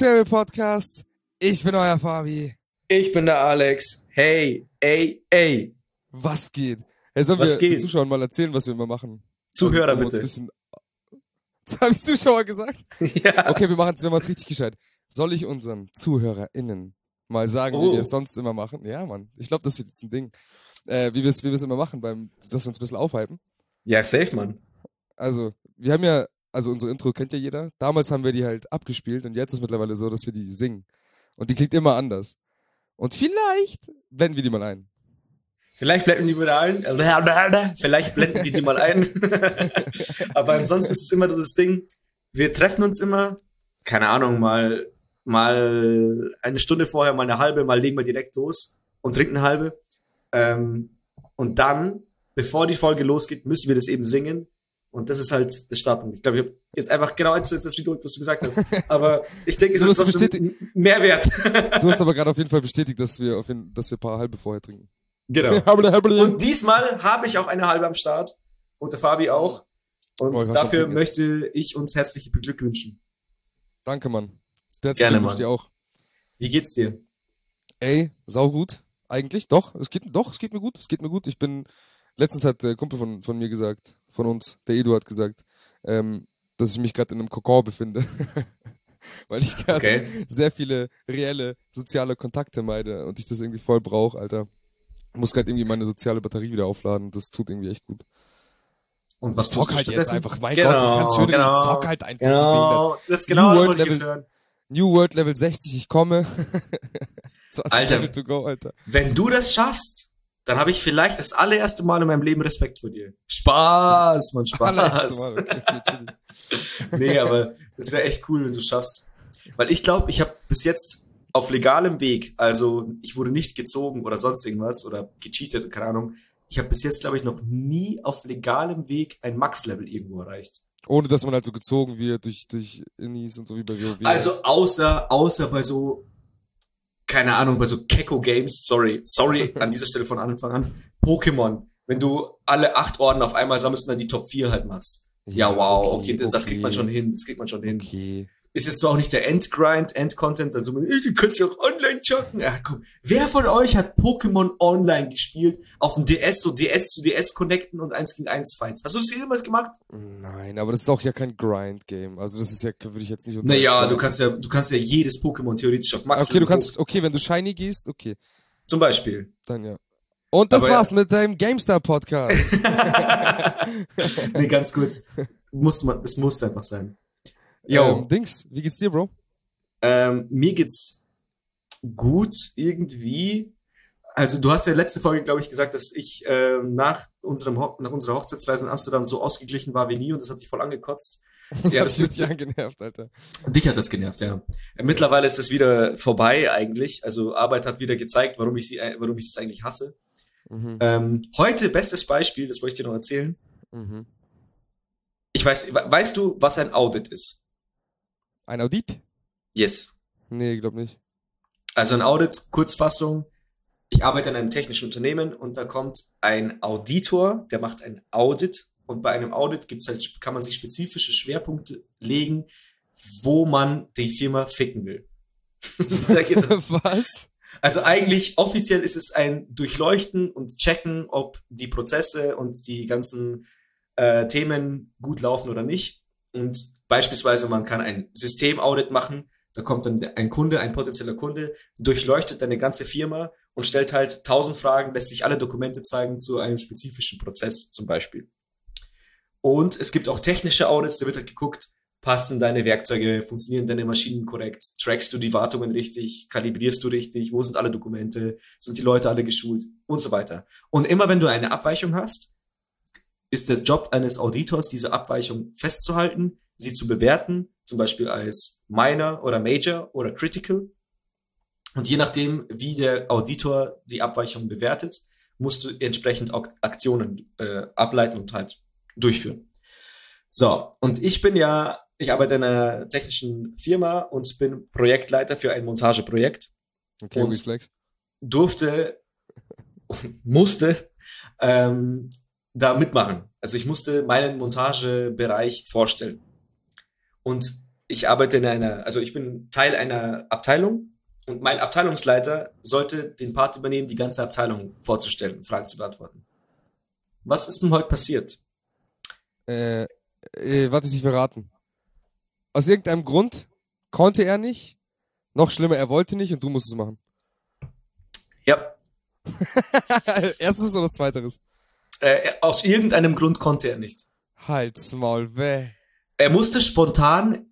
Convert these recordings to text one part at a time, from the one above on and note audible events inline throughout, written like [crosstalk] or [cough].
Descotable Podcast. Ich bin euer Fabi. Ich bin der Alex. Hey, ey, ey. Was geht? Hey, sollen Was wir geht? den Zuschauern mal erzählen, was wir immer machen? Zuhörer Also, bitte. Bisschen... [laughs] Jetzt habe ich Zuschauer gesagt. [laughs] ja. Okay, wir machen es wir machen's richtig gescheit. Soll ich unseren ZuhörerInnen mal sagen, wie Oh. wir es sonst immer machen? Ja, Mann. Ich glaube, das wird jetzt ein Ding. Äh, wie wir es wie wir's immer machen, beim, dass wir uns ein bisschen aufhypen. ja, safe, Mann. Also, wir haben ja, also unsere Intro kennt ja jeder. Damals haben wir die halt abgespielt und jetzt ist mittlerweile so, dass wir die singen. Und die klingt immer anders. Und vielleicht blenden wir die mal ein. Vielleicht blenden die wieder ein. Vielleicht blenden die die mal ein. [laughs] Aber ansonsten ist es immer dieses Ding. Wir treffen uns immer, keine Ahnung, mal, mal eine Stunde vorher, mal eine halbe, mal legen wir direkt los und trinken eine halbe. Ähm, und dann, bevor die Folge losgeht, müssen wir das eben singen. Und das ist halt das Startpunkt. Ich glaube, ich habe jetzt einfach genau jetzt das wiederholt, was du gesagt hast. [laughs] Aber ich denke, es ist trotzdem Mehrwert. Du hast aber [laughs] gerade auf jeden Fall bestätigt, dass wir auf jeden, dass wir ein paar halbe vorher trinken. genau. [laughs] Und diesmal habe ich auch eine halbe am Start. Und der Fabi auch. Und weiß dafür möchte ich uns herzlich beglückwünschen. Danke, Mann. Herzlichen Gerne, Glückwunsch Mann. dir auch. Wie geht's dir? Ey, sau gut. Eigentlich, doch. Es geht, doch, es geht mir gut. Es geht mir gut. Ich bin, letztens hat der Kumpel von, von mir gesagt, von uns, der Edu hat gesagt, ähm, dass ich mich gerade in einem Kokon befinde. [laughs] Weil ich gerade Okay. sehr viele reelle soziale Kontakte meide und ich das irgendwie voll brauche, Alter. Muss gerade irgendwie meine soziale Batterie wieder aufladen. Das tut irgendwie echt gut. Und was Ich zock du halt jetzt einfach. Mein Genau, Gott, ich kann's schön genau, ich zock halt einfach. Genau, das ist genau New das World ich jetzt Level- hören. New World Level 60, ich komme. [laughs] 20 Alter. Go, Alter. Wenn du das schaffst, dann habe ich vielleicht das allererste Mal in meinem Leben Respekt vor dir. Spaß, Mann, Spaß. Okay, [laughs] nee, aber das wäre echt cool, wenn du schaffst. Weil ich glaube, ich habe bis jetzt auf legalem Weg, also ich wurde nicht gezogen oder sonst irgendwas oder gecheatet, keine Ahnung. Ich habe bis jetzt, glaube ich, noch nie auf legalem Weg ein Max-Level irgendwo erreicht. Ohne dass man halt so gezogen wird durch, durch Innis und so wie bei WoW. Also außer, außer bei so, keine Ahnung, bei so Keko Games, sorry, sorry an dieser Stelle von Anfang an, Pokémon, wenn du alle acht Orden auf einmal sammelst und dann die Top 4 halt machst. Ja, wow, okay, das, das kriegt man schon hin, das kriegt man schon hin. Okay. Ist jetzt zwar auch nicht der Endgrind, Endcontent, also du kannst ja auch online zocken. Ja, komm. Wer von euch hat Pokémon online gespielt? Auf dem DS, so DS zu DS connecten und 1 gegen 1 Fights. Hast du das jemals gemacht? Nein, aber das ist auch ja kein Grind-Game. Also das ist ja, würde ich jetzt nicht Naja, du kannst ja, du kannst ja jedes Pokémon theoretisch auf Max Okay, du kannst, okay, wenn du Shiny gehst, okay, Zum Beispiel. dann ja. Und das Aber ja. war's mit deinem GameStar-Podcast. [laughs] nee, ganz kurz. Muss man, das muss einfach sein. Jo, ähm, Dings, wie geht's dir, Bro? ähm, mir geht's gut irgendwie. Also du hast ja letzte Folge, glaube ich, gesagt, dass ich ähm, nach unserem Ho nach unserer Hochzeitsreise in Amsterdam so ausgeglichen war wie nie und das hat dich voll angekotzt. [laughs] Das Ja, hat das mich wird- richtig angenervt, Alter. Dich hat das genervt, ja. Mittlerweile ist es wieder vorbei eigentlich. Also Arbeit hat wieder gezeigt, warum ich sie, äh, warum ich das eigentlich hasse. Mhm. Ähm, heute bestes Beispiel, das wollte ich dir noch erzählen. Mhm. Ich weiß, we- weißt du, was ein Audit ist? Ein Audit? Yes. Nee, glaub nicht. Also ein Audit, Kurzfassung. Ich arbeite in einem technischen Unternehmen und da kommt ein Auditor, der macht ein Audit und bei einem Audit gibt's halt, kann man sich spezifische Schwerpunkte legen, wo man die Firma ficken will. [laughs] Ich. [laughs] Was? Also eigentlich offiziell ist es ein Durchleuchten und Checken, ob die Prozesse und die ganzen äh, Themen gut laufen oder nicht. Und beispielsweise man kann ein Systemaudit machen. Da kommt dann ein Kunde, ein potenzieller Kunde, durchleuchtet deine ganze Firma und stellt halt tausend Fragen, lässt sich alle Dokumente zeigen zu einem spezifischen Prozess zum Beispiel. Und es gibt auch technische Audits, da wird halt geguckt, passen deine Werkzeuge, funktionieren deine Maschinen korrekt, trackst du die Wartungen richtig, kalibrierst du richtig, wo sind alle Dokumente, sind die Leute alle geschult und so weiter. Und immer wenn du eine Abweichung hast, ist der Job eines Auditors, diese Abweichung festzuhalten, sie zu bewerten, zum Beispiel als Minor oder Major oder Critical. Und je nachdem, wie der Auditor die Abweichung bewertet, musst du entsprechend auch Aktionen äh, ableiten und halt durchführen. So, und ich bin ja, ich arbeite in einer technischen Firma und bin Projektleiter für ein Montageprojekt Okay, Und- Reflex. durfte, musste ähm, da mitmachen. Also ich musste meinen Montagebereich vorstellen. Und ich arbeite in einer, also ich bin Teil einer Abteilung und mein Abteilungsleiter sollte den Part übernehmen, die ganze Abteilung vorzustellen Fragen zu beantworten. Was ist denn heute passiert? Äh, äh, warte, ich verraten. Aus irgendeinem Grund konnte er nicht. Noch schlimmer, er wollte nicht und du musst es machen. Ja, [laughs] Erstes oder zweiteres? Äh, aus irgendeinem Grund konnte er nicht. Halt's Maul, weh. Er musste spontan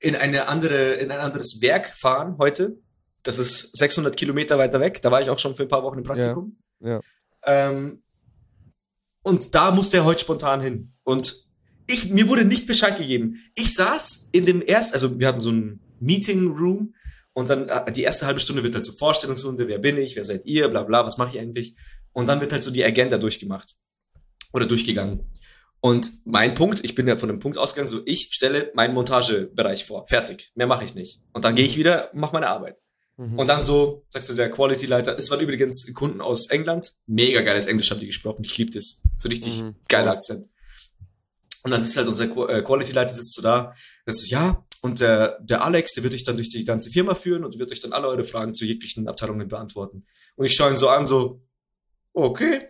in eine andere, in ein anderes Werk fahren heute. Das ist 600 Kilometer weiter weg. Da war ich auch schon für ein paar Wochen im Praktikum. Ja. Ähm, und da musste er heute spontan hin. Und ich, mir wurde nicht Bescheid gegeben. Ich saß in dem ersten, also wir hatten so ein Meeting Room und dann äh, die erste halbe Stunde wird halt so Vorstellungsrunde, wer bin ich, wer seid ihr, bla bla, was mache ich eigentlich? Und dann wird halt so die Agenda durchgemacht oder durchgegangen. Und mein Punkt, ich bin ja von dem Punkt ausgegangen, so ich stelle meinen Montagebereich vor, fertig, mehr mache ich nicht. Und dann gehe ich wieder, mache meine Arbeit. Mhm. Und dann so, sagst du, der Quality-Leiter, es waren übrigens Kunden aus England, mega geiles Englisch haben die gesprochen, ich lieb das, so richtig Mhm. geiler Akzent. Und dann ist halt unser äh, Quality-Leiter sitzt so da, der so, ja, und der, der Alex, der wird euch dann durch die ganze Firma führen und wird euch dann alle eure Fragen zu jeglichen Abteilungen beantworten. Und ich schaue ihn so an, so, okay.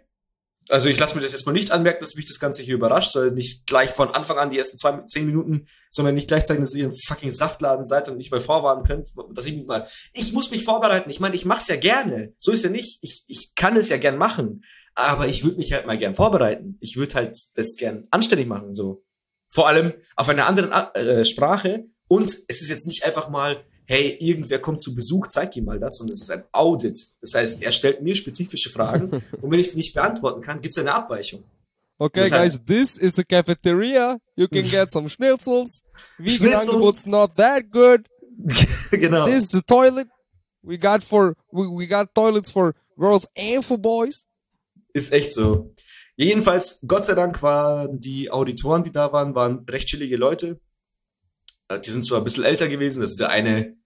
Also ich lasse mir das jetzt mal nicht anmerken, dass mich das Ganze hier überrascht, soll nicht gleich von Anfang an die ersten zwei, zehn Minuten, sondern nicht gleich zeigen, dass ihr ein fucking Saftladen seid und nicht mal vorwarnen könnt, dass ich mich mal, ich muss mich vorbereiten. Ich meine, ich mach's ja gerne. So ist ja nicht. Ich, ich kann es ja gern machen. Aber ich würde mich halt mal gern vorbereiten. Ich würde halt das gern anständig machen, so. Vor allem auf einer anderen äh, Sprache. Und es ist jetzt nicht einfach mal, hey, irgendwer kommt zu Besuch, zeig ihm mal das, sondern es ist ein Audit. Das heißt, er stellt mir spezifische Fragen [laughs] und wenn ich die nicht beantworten kann, gibt es eine Abweichung. Okay, Das heißt- guys, this is the cafeteria. You can [laughs] get some schnitzels. Vegan. Angebot's not that good. [laughs] genau. This is the toilet. We got for we, we got toilets for girls and for boys. Ist echt so. Jedenfalls, Gott sei Dank waren die Auditoren, die da waren, waren recht chillige Leute. Äh, Die sind zwar ein bisschen älter gewesen, also der eine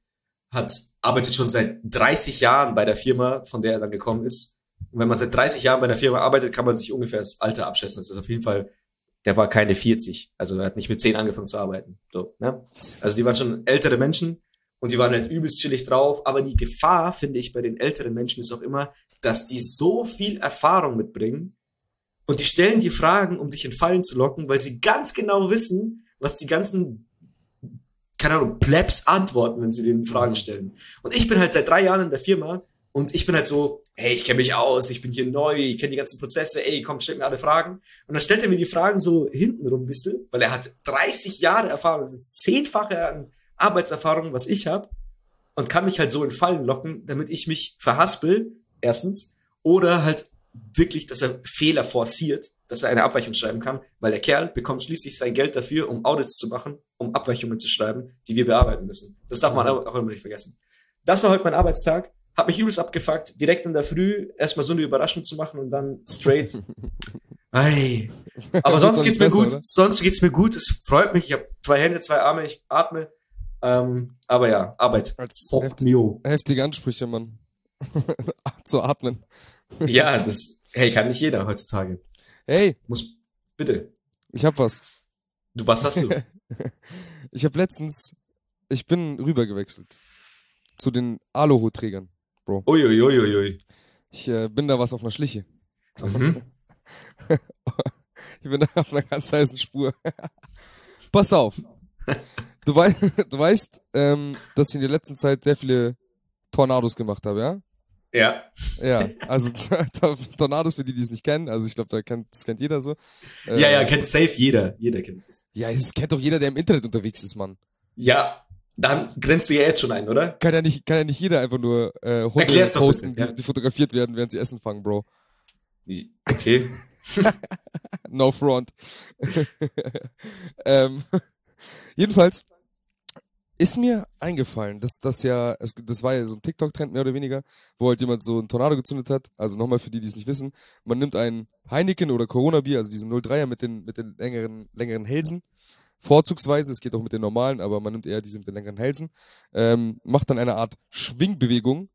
hat, arbeitet schon seit 30 Jahren bei der Firma, von der er dann gekommen ist. Und wenn man seit 30 Jahren bei einer Firma arbeitet, kann man sich ungefähr das Alter abschätzen. Das ist auf jeden Fall, der war keine 40. Also er hat nicht mit 10 angefangen zu arbeiten. So, ne? Also die waren schon ältere Menschen und die waren halt übelst chillig drauf. Aber die Gefahr, finde ich, bei den älteren Menschen ist auch immer, dass die so viel Erfahrung mitbringen und die stellen die Fragen, um dich in Fallen zu locken, weil sie ganz genau wissen, was die ganzen, keine Ahnung, Plebs antworten, wenn sie den Fragen stellen. Und ich bin halt seit drei Jahren in der Firma und ich bin halt so, hey, ich kenne mich aus, ich bin hier neu, ich kenne die ganzen Prozesse, ey, komm, stell mir alle Fragen. Und dann stellt er mir die Fragen so hintenrum ein bisschen, weil er hat 30 Jahre Erfahrung, das ist zehnfache an Arbeitserfahrung, was ich habe, und kann mich halt so in Fallen locken, damit ich mich verhaspel, erstens, oder halt wirklich, dass er Fehler forciert, dass er eine Abweichung schreiben kann, weil der Kerl bekommt schließlich sein Geld dafür, um Audits zu machen, um Abweichungen zu schreiben, die wir bearbeiten müssen. Das darf man auch immer nicht vergessen. Das war heute mein Arbeitstag, hab mich übelst abgefuckt, direkt in der Früh erstmal so eine Überraschung zu machen und dann straight. [laughs] Ei. Aber sonst geht's mir besser, gut. oder? Sonst geht's mir gut. Es freut mich. Ich habe zwei Hände, zwei Arme, ich atme. Ähm, aber ja, Arbeit. Fuck heftig- mio. Heftige Ansprüche, Mann. [laughs] Zu atmen. [laughs] Ja, das, hey, kann nicht jeder heutzutage. Hey, Muss, bitte. ich hab was. Du, was hast du? [laughs] Ich habe letztens, ich bin rübergewechselt zu den Aluhutträgern. Uiuiuiui. Ich äh, bin da was auf einer Schliche. Mhm. [laughs] Ich bin da auf einer ganz heißen Spur. [laughs] Pass auf. Du, wei du weißt, ähm, dass ich in der letzten Zeit sehr viele Tornados gemacht habe, ja? Ja. Ja, also [laughs] Tornados für die, die es nicht kennen. Also ich glaube, da kennt, das kennt jeder so. Äh, Ja, ja, kennt safe jeder. Jeder kennt es. Ja, es kennt doch jeder, der im Internet unterwegs ist, Mann. Ja, dann grenzt du ja jetzt schon ein, oder? Kann ja nicht, kann ja nicht jeder einfach nur äh, Hunde posten, bitte, ja. die, die fotografiert werden, während sie Essen fangen, Bro. Okay. [laughs] No front. [laughs] ähm, jedenfalls ist mir eingefallen, dass das ja, es, das war ja so ein TikTok-Trend mehr oder weniger, wo halt jemand so ein Tornado gezündet hat. Also nochmal für die, die es nicht wissen, man nimmt ein Heineken oder Corona-Bier, also diesen 03er mit den, mit den längeren, längeren Hälsen, vorzugsweise, es geht auch mit den normalen, aber man nimmt eher diese mit den längeren Hälsen, ähm, macht dann eine Art Schwingbewegung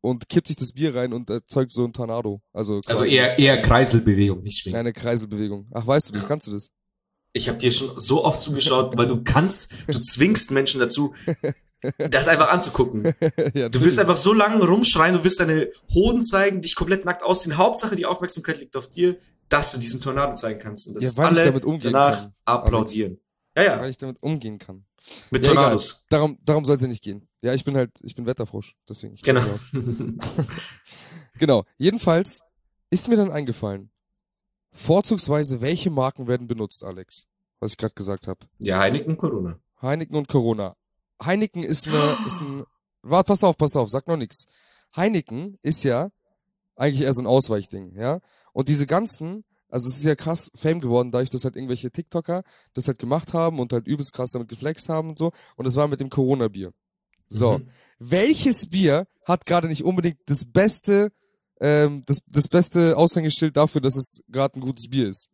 und kippt sich das Bier rein und erzeugt so ein Tornado. Also, Also eher, eher Kreiselbewegung, nicht schwingen. eine Kreiselbewegung. Ach, weißt du das? Kannst du das? Ich habe dir schon so oft zugeschaut, weil du kannst, du zwingst Menschen dazu, [laughs] das einfach anzugucken. ja, Du willst einfach so lange rumschreien, du willst deine Hoden zeigen, dich komplett nackt ausziehen. Hauptsache die Aufmerksamkeit liegt auf dir, dass du diesen Tornado zeigen kannst. Und dass Ja, alle danach kann, applaudieren. Ja, ja, weil ich damit umgehen kann. mit Ja, egal. Tornados. Darum, darum soll es ja nicht gehen. Ja, ich bin halt, ich bin Wetterfrosch, deswegen. Genau. [laughs] Genau. Jedenfalls ist mir dann eingefallen, vorzugsweise welche Marken werden benutzt, Alex? Was ich gerade gesagt habe. ja, Heineken Corona. Heineken und Corona. Heineken ist eine, ist ein, warte, pass auf, pass auf, sag noch nix. Heineken ist ja eigentlich eher so ein Ausweichding, ja. Und diese ganzen, also es ist ja krass Fame geworden, dadurch, dass halt irgendwelche TikToker das halt gemacht haben und halt übelst krass damit geflext haben und so. Und das war mit dem Corona-Bier. So. Mhm. Welches Bier hat gerade nicht unbedingt das beste, ähm, das, das beste Aushängeschild dafür, dass es gerade ein gutes Bier ist?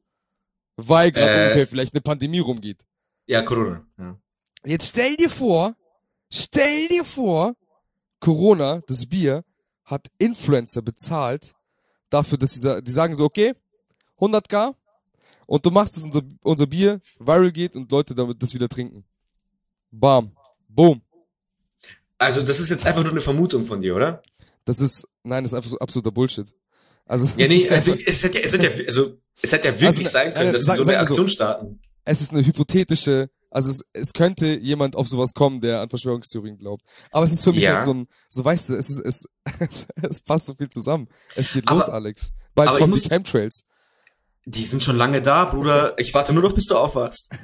Weil gerade Äh. ungefähr vielleicht eine Pandemie rumgeht. Ja, Corona. Ja. Jetzt stell dir vor, stell dir vor, Corona, das Bier, hat Influencer bezahlt dafür, dass sie, die sagen so, okay, 100k und du machst, dass unser, unser Bier viral geht und Leute damit das wieder trinken. Bam. Boom. Also, das ist jetzt einfach nur eine Vermutung von dir, oder? Das ist, nein, das ist einfach so absoluter Bullshit. Also, es Ja, nee, also es hätte ja, es hätte ja, also, es hätte ja wirklich Also, sein können, dass sag- sie so eine mal so. Aktion starten. es ist eine hypothetische, also es, es könnte jemand auf sowas kommen, der an Verschwörungstheorien glaubt. Aber es ist für mich Ja. halt so ein, so weißt du, es ist, es, es, [laughs] es passt so viel zusammen. Es geht Aber- los, Alex. Bald kommen muss- die Chemtrails. Die sind schon lange da, Bruder. Ich warte nur noch, bis du aufwachst. [laughs]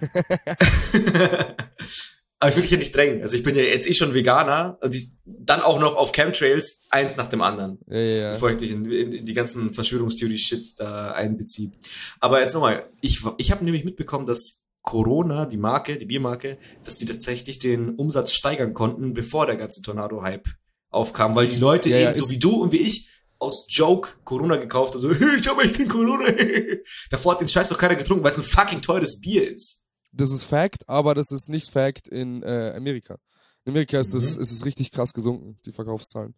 [laughs] Aber ich will dich ja nicht drängen. Also ich bin ja jetzt eh schon Veganer und ich, dann auch noch auf Chemtrails, eins nach dem anderen. Ja, ja. Bevor ich dich in, in, in die ganzen Verschwörungstheorie-Shit da einbeziehe. Aber jetzt nochmal, ich, ich habe nämlich mitbekommen, dass Corona, die Marke, die Biermarke, dass die tatsächlich den Umsatz steigern konnten, bevor der ganze Tornado-Hype aufkam, weil die Leute Ja, ja, eben so wie du und wie ich aus Joke Corona gekauft haben, so, [laughs] ich habe echt den Corona. [laughs] Davor hat den Scheiß doch keiner getrunken, weil es ein fucking teures Bier ist. Das ist Fact, aber das ist nicht Fact in äh, Amerika. In Amerika ist, es, Mhm. ist es richtig krass gesunken, die Verkaufszahlen.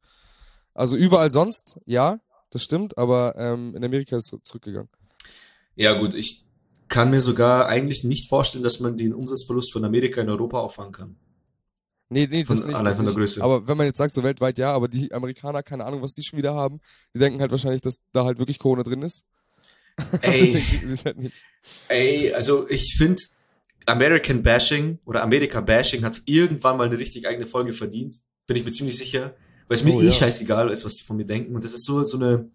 Also überall sonst, ja, das stimmt, aber ähm, in Amerika ist es zurückgegangen. Ja gut, ich kann mir sogar eigentlich nicht vorstellen, dass man den Umsatzverlust von Amerika in Europa auffangen kann. Nee, nee, das Von- nicht. allein Das von der nicht. Größe. Aber wenn man jetzt sagt, so weltweit ja, aber die Amerikaner, keine Ahnung, was die schon wieder haben, die denken halt wahrscheinlich, dass da halt wirklich Corona drin ist. Ey. [laughs] Deswegen kriegen sie es halt nicht. Ey, also ich finde, American Bashing oder America Bashing hat irgendwann mal eine richtig eigene Folge verdient. Bin ich mir ziemlich sicher. Weil es mir Oh, eh ja. scheißegal ist, was die von mir denken. Und das ist so, so eine,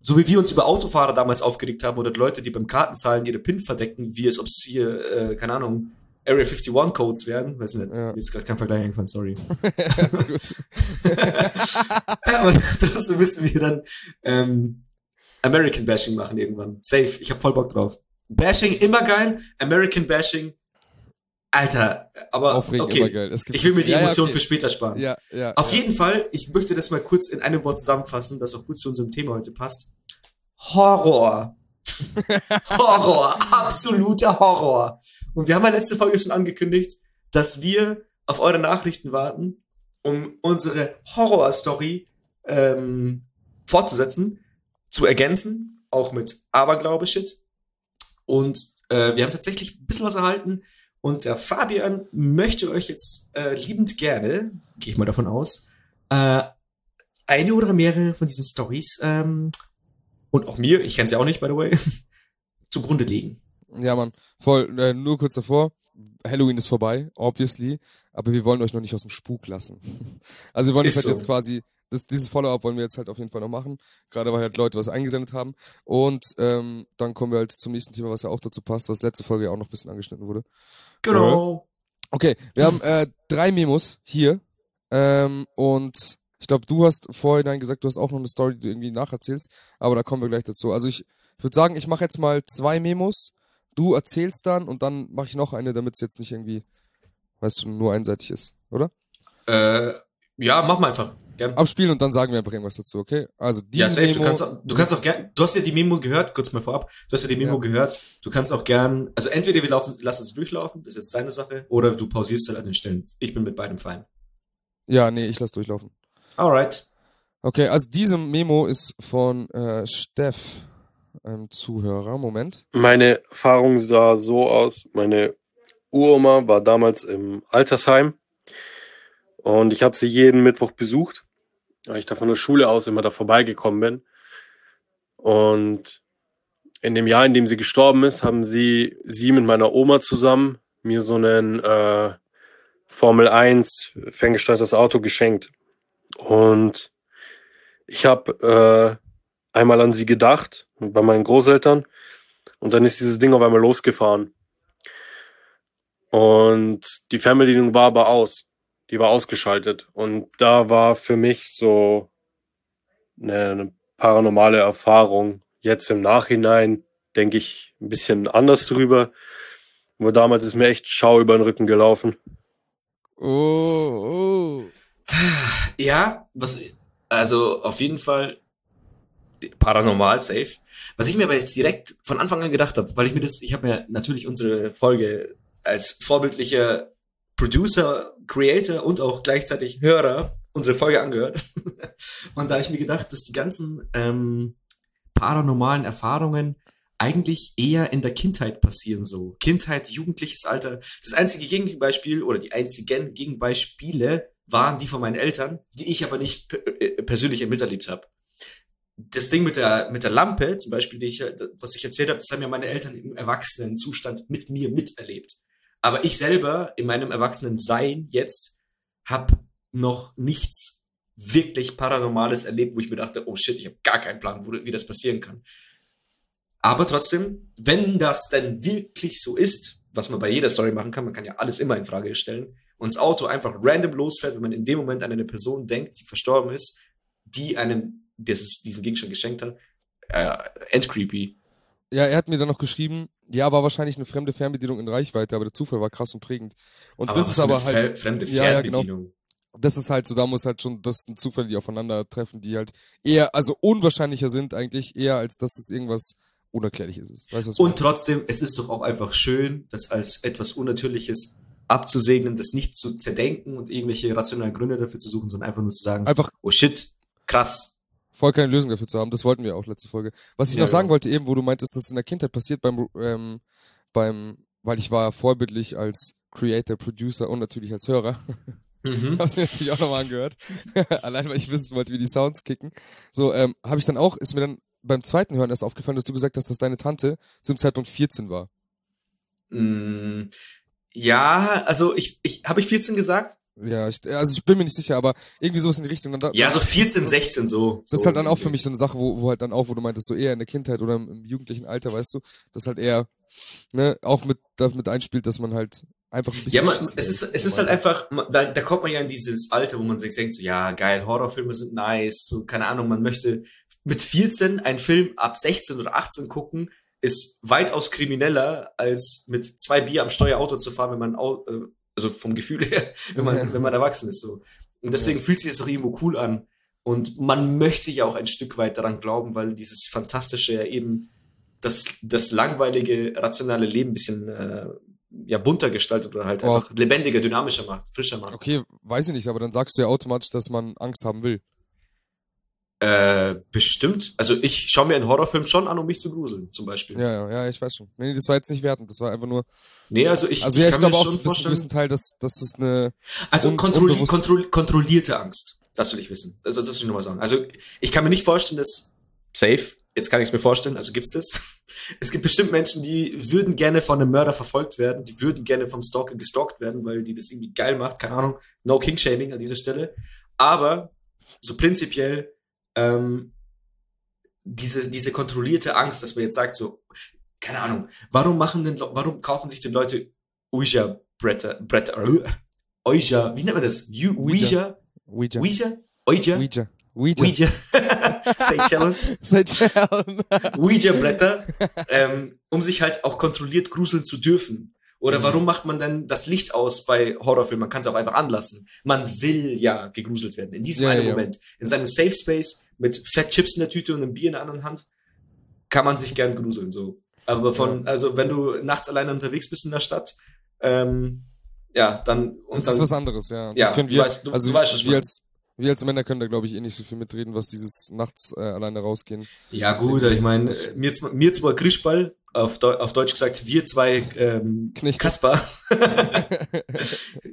so wie wir uns über Autofahrer damals aufgeregt haben oder Leute, die beim Kartenzahlen ihre PIN verdecken, wie es, ob es hier, äh, keine Ahnung, Area 51 Codes werden. Weiß nicht, Ja. mir ist gerade kein Vergleich eingefallen, sorry. [laughs] ist gut. [laughs] Aber trotzdem müssen wir dann ähm, American Bashing machen irgendwann. Safe. Ich hab voll Bock drauf. Bashing immer geil. American Bashing. Alter, aber Aufregend, okay. immer geil. Ich will mir die ja, ja, Emotion okay. für später sparen. Ja, ja. Auf ja. jeden Fall, ich möchte das mal kurz in einem Wort zusammenfassen, das auch gut zu unserem Thema heute passt. Horror. [laughs] Horror. Absoluter Horror. Und wir haben ja letzte Folge schon angekündigt, dass wir auf eure Nachrichten warten, um unsere Horror-Story ähm, fortzusetzen, zu ergänzen, auch mit Aberglaube-Shit. Und äh, wir haben tatsächlich ein bisschen was erhalten. Und der Fabian möchte euch jetzt äh, liebend gerne, gehe ich mal davon aus, äh, eine oder mehrere von diesen Stories ähm, und auch mir, ich kenne sie auch nicht, by the way, [laughs] zugrunde legen. Ja, Mann. Voll, äh, nur kurz davor. Halloween ist vorbei, obviously, aber wir wollen euch noch nicht aus dem Spuk lassen. [laughs] Also wir wollen halt so. jetzt quasi, das, dieses Follow-up wollen wir jetzt halt auf jeden Fall noch machen, gerade weil halt Leute was eingesendet haben. Und ähm, dann kommen wir halt zum nächsten Thema, was ja auch dazu passt, was letzte Folge ja auch noch ein bisschen angeschnitten wurde. Genau. Okay, wir haben äh, drei Memos hier ähm, und ich glaube, du hast vorhin gesagt, du hast auch noch eine Story, die du irgendwie nacherzählst, aber da kommen wir gleich dazu. Also ich, ich würde sagen, ich mache jetzt mal zwei Memos, du erzählst dann und dann mache ich noch eine, damit es jetzt nicht irgendwie, weißt du, nur einseitig ist, oder? Äh, ja, mach mal einfach. Gern. Abspielen und dann sagen wir einfach irgendwas dazu, okay? Also diese Ja, safe. Memo, Du kannst, auch- du kannst auch gern, du hast ja die Memo gehört, kurz mal vorab, du hast ja die Memo Ja. gehört, du kannst auch gern, also entweder wir laufen, lassen es durchlaufen, das ist jetzt deine Sache, oder du pausierst halt an den Stellen. Ich bin mit beidem fein. Ja, nee, ich lass durchlaufen. Alright. Okay, also diese Memo ist von äh, Steff. einem Zuhörer. Moment. Meine Erfahrung sah so aus. Meine Uroma war damals im Altersheim und ich habe sie jeden Mittwoch besucht, weil ich da von der Schule aus immer da vorbeigekommen bin. Und in dem Jahr, in dem sie gestorben ist, haben sie sie mit meiner Oma zusammen mir so einen äh, Formel 1 ferngesteuertes Auto geschenkt. Und ich habe äh, einmal an sie gedacht, bei meinen Großeltern. Und dann ist dieses Ding auf einmal losgefahren. Und die Fernbedienung war aber aus. Die war ausgeschaltet. Und da war für mich so eine, eine paranormale Erfahrung. Jetzt im Nachhinein denke ich ein bisschen anders drüber. Aber damals ist mir echt Schau über den Rücken gelaufen. Oh, oh. Ja, was, also auf jeden Fall paranormal safe. Was ich mir aber jetzt direkt von Anfang an gedacht habe, weil ich mir das, ich habe mir natürlich unsere Folge als vorbildlicher Producer, Creator und auch gleichzeitig Hörer unsere Folge angehört. [laughs] und da habe ich mir gedacht, dass die ganzen ähm, paranormalen Erfahrungen eigentlich eher in der Kindheit passieren so. Kindheit, jugendliches Alter. Das einzige Gegenbeispiel oder die einzigen Gegenbeispiele waren die von meinen Eltern, die ich aber nicht äh, persönlich miterlebt habe. Das Ding mit der, mit der Lampe, zum Beispiel, die ich, was ich erzählt habe, das haben ja meine Eltern im erwachsenen Zustand mit mir miterlebt. Aber ich selber in meinem erwachsenen Sein jetzt habe noch nichts wirklich Paranormales erlebt, wo ich mir dachte, oh shit, ich habe gar keinen Plan, wo, wie das passieren kann. Aber trotzdem, wenn das denn wirklich so ist, was man bei jeder Story machen kann, man kann ja alles immer in Frage stellen, und das Auto einfach random losfährt, wenn man in dem Moment an eine Person denkt, die verstorben ist, die einem dieses, diesen Gegenstand geschenkt hat, äh, endcreepy. Ja, er hat mir dann noch geschrieben, ja, war wahrscheinlich eine fremde Fernbedienung in Reichweite, aber der Zufall war krass und prägend. Und Aber das ist aber halt. fremde ja, ja, genau. Fernbedienung. Das ist halt so, da muss halt schon, das sind Zufälle, die aufeinandertreffen, die halt eher, also unwahrscheinlicher sind eigentlich, eher als dass es irgendwas Unerklärliches ist. Weißt was Und trotzdem, es ist doch auch einfach schön, das als etwas Unnatürliches abzusegnen, das nicht zu zerdenken und irgendwelche rationalen Gründe dafür zu suchen, sondern einfach nur zu sagen? Einfach oh shit, krass. Voll keine Lösung dafür zu haben. Das wollten wir auch letzte Folge. Was ich Ja, noch sagen genau. wollte eben, wo du meintest, dass es in der Kindheit passiert beim, ähm, beim, weil ich war vorbildlich als Creator, Producer und natürlich als Hörer. Mhm. [laughs] Hab's mir natürlich auch nochmal angehört. [laughs] Allein, weil ich wissen wollte, wie die Sounds kicken. So, ähm, habe ich dann auch, ist mir dann beim zweiten Hören erst aufgefallen, dass du gesagt hast, dass deine Tante zum Zeitpunkt 14 war. Mm, Ja, also ich, ich habe ich 14 gesagt? Ja, ich, also ich bin mir nicht sicher, aber irgendwie sowas in die Richtung. Da, Ja, so das- 14, das, 16 so. Das ist so halt dann auch für mich so eine Sache, wo, wo halt dann auch, wo du meintest, so eher in der Kindheit oder im, im jugendlichen Alter, weißt du, das halt eher, ne, auch mit, damit einspielt, dass man halt einfach ein bisschen. Ja, man, es ist, es ist so halt einfach, da, da kommt man ja in dieses Alter, wo man sich denkt, so, ja, geil, Horrorfilme sind nice, so, keine Ahnung, man möchte mit 14 einen Film ab 16 oder 18 gucken, ist weitaus krimineller, als mit zwei Bier am Steuerauto zu fahren, wenn man, äh, also vom Gefühl her, [laughs] wenn man, Ja. wenn man erwachsen ist, so. Und deswegen fühlt sich das auch irgendwo cool an. Und man möchte ja auch ein Stück weit daran glauben, weil dieses Fantastische ja eben das, das langweilige, rationale Leben ein bisschen äh, ja, bunter gestaltet oder halt Oh. einfach lebendiger, dynamischer macht, frischer macht. Okay, weiß ich nicht, aber dann sagst du ja automatisch, dass man Angst haben will. Äh, bestimmt. Also ich schaue mir einen Horrorfilm schon an, um mich zu gruseln, zum Beispiel. Ja, ja, ja, ich weiß schon. Nee, das war jetzt nicht wertend, das war einfach nur. Nee, also ich, Also ich ja, ich kann mir glaube auch schon zu einem vorstellen. gewissen Teil, dass, dass es eine. Also un- kontrolli kontroll kontrollierte Angst. Das will ich wissen. Also das will ich nochmal sagen. Also ich kann mir nicht vorstellen, dass safe, jetzt kann ich es mir vorstellen, also gibt's das. [laughs] Es gibt bestimmt Menschen, die würden gerne von einem Mörder verfolgt werden, die würden gerne vom Stalker gestalkt werden, weil die das irgendwie geil macht. Keine Ahnung, no King-Shaming an dieser Stelle. Aber so prinzipiell ähm, diese, diese kontrollierte Angst, dass man jetzt sagt, so, keine Ahnung, warum machen denn, warum kaufen sich denn Leute Ouija-Bretter, Bretter, äh, Ouija, wie nennt man das? Ouija? Ouija. Ouija? Ouija? Ouija. Ouija. Ouija. Ouija-Bretter, [laughs] ähm, um sich halt auch kontrolliert gruseln zu dürfen. Oder Mhm. warum macht man dann das Licht aus bei Horrorfilmen? Man kann es auch einfach anlassen. Man will ja gegruselt werden. In diesem Ja, einen ja. Moment. In seinem Safe Space mit Fett Chips in der Tüte und einem Bier in der anderen Hand kann man sich gern gruseln, so. Aber von, also wenn du nachts alleine unterwegs bist in der Stadt, ähm, ja, dann, und Das dann, ist was anderes, ja. Ja, das können du wir, weißt- du- also du weißt, was wir als, Wir als Männer können da, glaube ich, eh nicht so viel mitreden, was dieses nachts äh, alleine rausgehen. Ja, gut, ich meine, mir zwar Grischball, auf, Deu auf Deutsch gesagt, wir zwei ähm, Knechte. Kasper. [laughs]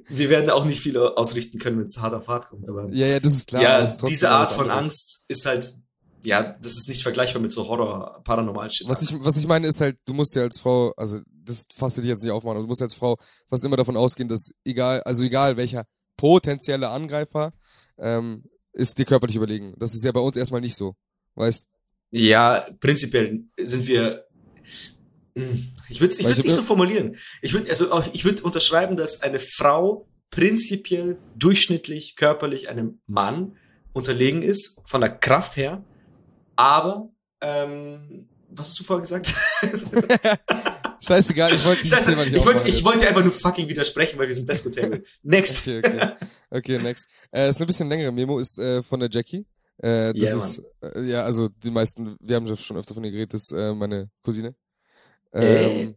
wir werden auch nicht viel ausrichten können, wenn es hart auf hart kommt. Aber Ja, ja, das ist klar. ja, diese Art von anderes. Angst ist halt, ja, das ist nicht vergleichbar mit so Horror, paranormal shit Was ich, was ich meine ist halt, du musst ja als Frau, also das fasst dich jetzt nicht aufmachen, aber du musst als Frau fast immer davon ausgehen, dass egal, also egal welcher potenzielle Angreifer, ähm, ist dir körperlich überlegen. Das ist ja bei uns erstmal nicht so. Weißt Ja, prinzipiell sind wir. Hm, Ich würde ich Weil würd's ich- nicht so formulieren. Ich würde also ich würde unterschreiben, dass eine Frau prinzipiell durchschnittlich körperlich einem Mann unterlegen ist von der Kraft her, aber ähm, was hast du vorher gesagt? [laughs] Scheißegal, ich wollte Scheiße, nicht ich wollte ich wollte einfach nur fucking widersprechen, weil wir sind Disco-Table. [laughs] Next. Okay, okay. Okay, next. Äh, ist eine bisschen längere Memo, ist äh, von der Jackie. Äh, das Ja, ist, äh, ja, also die meisten, wir haben schon öfter von ihr geredet, das ist äh, meine Cousine. Äh. Ähm,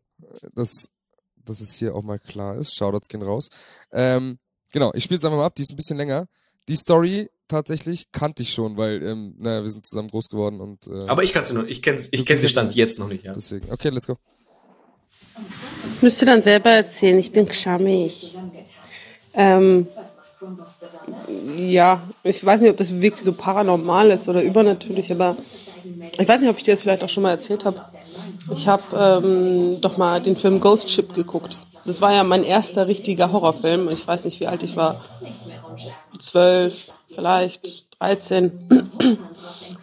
das, dass es hier auch mal klar ist. Shoutouts gehen raus. Ähm, genau, ich spiele es einfach mal ab, die ist ein bisschen länger. Die Story tatsächlich kannte ich schon, weil, ähm, naja, wir sind zusammen groß geworden und äh, Aber ich kann sie nur, ich kenne ich kenn sie Stand jetzt noch nicht, ja. deswegen. Okay, let's go. Müsst ihr dann selber erzählen, ich bin schamig. Ähm, ja, ich weiß nicht, ob das wirklich so paranormal ist oder übernatürlich, aber ich weiß nicht, ob ich dir das vielleicht auch schon mal erzählt habe. Ich habe ähm, doch mal den Film Ghost Ship geguckt. Das war ja mein erster richtiger Horrorfilm. Ich weiß nicht, wie alt ich war. Zwölf, vielleicht 13.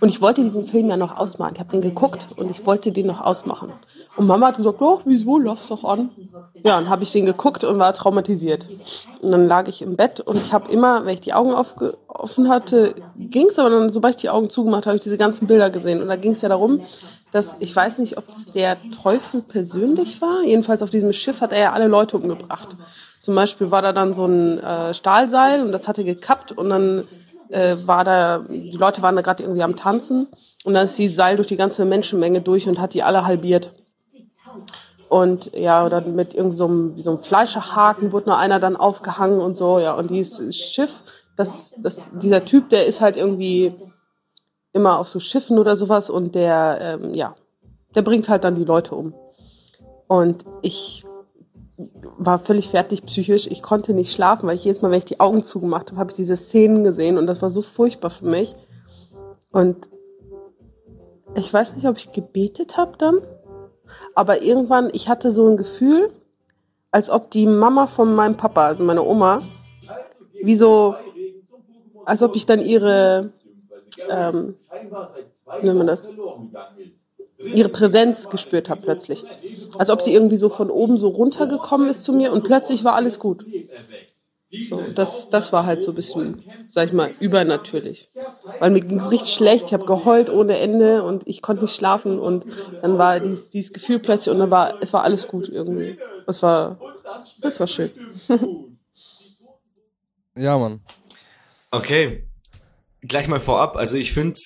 Und ich wollte diesen Film ja noch ausmachen. Ich habe den geguckt und ich wollte den noch ausmachen. Und Mama hat gesagt, doch, wieso, lass doch an. Ja, und habe ich den geguckt und war traumatisiert. Und dann lag ich im Bett und ich habe immer, wenn ich die Augen offen hatte, ging es, aber dann, sobald ich die Augen zugemacht habe ich diese ganzen Bilder gesehen. Und da ging es ja darum, dass, ich weiß nicht, ob es der Teufel persönlich war. Jedenfalls auf diesem Schiff hat er ja alle Leute umgebracht. Zum Beispiel war da dann so ein äh, Stahlseil und das hatte gekappt und dann äh, war da, die Leute waren da gerade irgendwie am Tanzen und dann ist die Seil durch die ganze Menschenmenge durch und hat die alle halbiert. Und ja, oder mit irgend so einem, so einem Fleischerhaken wurde nur einer dann aufgehangen und so, ja. Und dieses Schiff, das, das, dieser Typ, der ist halt irgendwie immer auf so Schiffen oder sowas und der, ähm, ja, der bringt halt dann die Leute um. Und ich war völlig fertig psychisch. Ich konnte nicht schlafen, weil ich jedes Mal, wenn ich die Augen zugemacht habe, habe ich diese Szenen gesehen und das war so furchtbar für mich. Und ich weiß nicht, ob ich gebetet habe dann, aber irgendwann, ich hatte so ein Gefühl, als ob die Mama von meinem Papa, also meine Oma, wie so, als ob ich dann ihre, ähm, nennt man das? Ihre Präsenz gespürt habe plötzlich. Als ob sie irgendwie so von oben so runtergekommen ist zu mir und plötzlich war alles gut. So, das, das war halt so ein bisschen, sag ich mal, übernatürlich. Weil mir ging es richtig schlecht, ich habe geheult ohne Ende und ich konnte nicht schlafen und dann war dieses, dieses Gefühl plötzlich und dann war, es war alles gut irgendwie. Es war, das war schön. [laughs] Ja, Mann. Okay. Gleich mal vorab, also ich finde,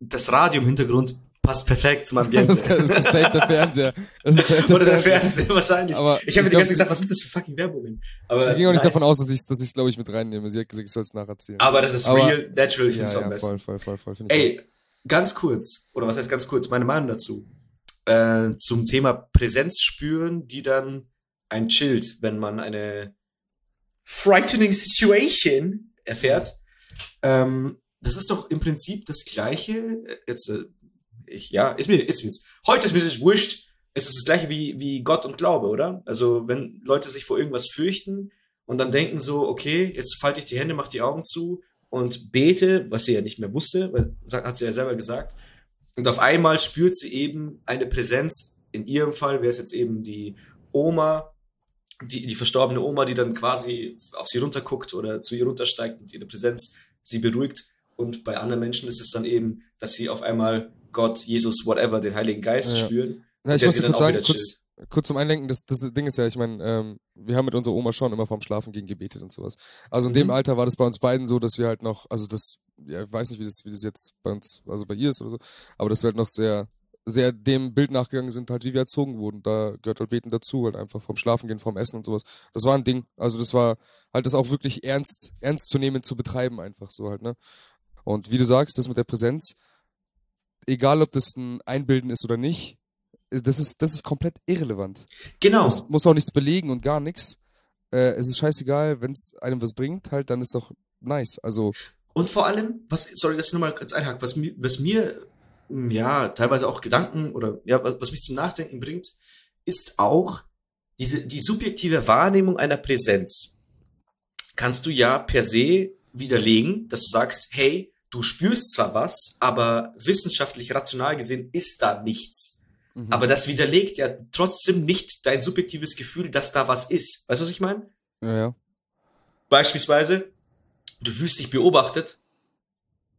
das Radio im Hintergrund passt perfekt zum Ambiente. [laughs] Das, kann, das ist safe der Fernseher. Das ist safe Oder der Fernseher wahrscheinlich. Aber ich habe mir die ganze Zeit gedacht, was sind das für fucking Werbungen? Aber Sie ging auch nicht nice. davon aus, dass ich dass ich glaube ich mit reinnehme. Sie hat gesagt, ich soll es nacherzählen. Aber das ist Aber- real, natural, ich ja, find's auch am ja, besten. voll, voll, voll, voll. Ey, ganz kurz, oder was heißt ganz kurz, meine Meinung dazu. Äh, zum Thema Präsenz spüren, die dann ein chillt, wenn man eine frightening situation erfährt. Ähm, das ist doch im Prinzip das Gleiche. äh, Jetzt, äh, ich, ja, ist mir, ist mir. Heute ist mir das wurscht. Es ist das Gleiche wie, wie Gott und Glaube, oder? Also, wenn Leute sich vor irgendwas fürchten und dann denken so, okay, jetzt falte ich die Hände, mach die Augen zu und bete, was sie ja nicht mehr wusste, weil, hat sie ja selber gesagt. Und auf einmal spürt sie eben eine Präsenz. In ihrem Fall wäre es jetzt eben die Oma, die, die verstorbene Oma, die dann quasi auf sie runterguckt oder zu ihr runtersteigt und ihre Präsenz sie beruhigt. Und bei anderen Menschen ist es dann eben, dass sie auf einmal Gott, Jesus, whatever, den Heiligen Geist Ja. spüren. Na, ich muss kurz sagen, kurz, kurz zum Einlenken, das, das Ding ist ja, ich meine, ähm, wir haben mit unserer Oma schon immer vorm Schlafen gegen gebetet und sowas. Also in Mhm. dem Alter war das bei uns beiden so, dass wir halt noch, also das, ja, ich weiß nicht, wie das, wie das jetzt bei uns, also bei ihr ist oder so, aber dass wir halt noch sehr sehr dem Bild nachgegangen sind, halt wie wir erzogen wurden. Da gehört halt Beten dazu, halt einfach vom Schlafen gehen, vom Essen und sowas. Das war ein Ding. Also das war halt das auch wirklich ernst, ernst zu nehmen, zu betreiben, einfach so halt, ne? Und wie du sagst, das mit der Präsenz, egal ob das ein Einbilden ist oder nicht, das ist, das ist komplett irrelevant. Genau. Das muss auch nichts belegen und gar nichts. Äh, es ist scheißegal, wenn es einem was bringt, halt, dann ist doch nice. Also, Und vor allem, was, sorry, dass ich nochmal kurz einhake, was mir, was mir, mm, ja, teilweise auch Gedanken oder, ja, was, was mich zum Nachdenken bringt, ist auch diese, die subjektive Wahrnehmung einer Präsenz. Kannst du ja per se widerlegen, dass du sagst, hey, du spürst zwar was, aber wissenschaftlich rational gesehen ist da nichts. mhm. Aber das widerlegt ja trotzdem nicht dein subjektives Gefühl, dass da was ist. Weißt du, was ich meine? ja, ja. Beispielsweise, du fühlst dich beobachtet,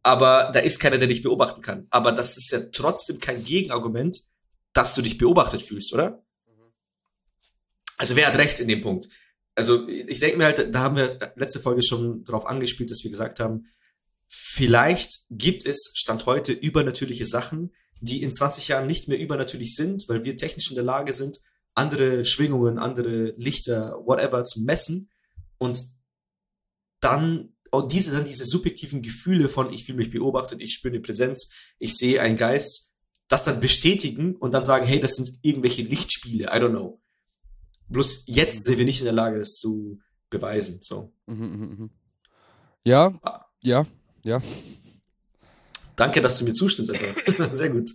aber da ist keiner, der dich beobachten kann. Aber das ist ja trotzdem kein Gegenargument, dass du dich beobachtet fühlst, oder? Also wer hat recht in dem Punkt? Also ich denke mir halt, da haben wir letzte Folge schon drauf angespielt, dass wir gesagt haben, vielleicht gibt es Stand heute übernatürliche Sachen, die in 20 Jahren nicht mehr übernatürlich sind, weil wir technisch in der Lage sind, andere Schwingungen, andere Lichter, whatever zu messen und dann und diese dann diese subjektiven Gefühle von ich fühle mich beobachtet, ich spüre eine Präsenz, ich sehe einen Geist, das dann bestätigen und dann sagen, hey, das sind irgendwelche Lichtspiele, I don't know. Bloß jetzt sind wir nicht in der Lage, das zu beweisen. So. Mhm, mhm, mhm. Ja, Ah. ja, ja. Danke, dass du mir zustimmst, Alter. [laughs] Sehr gut.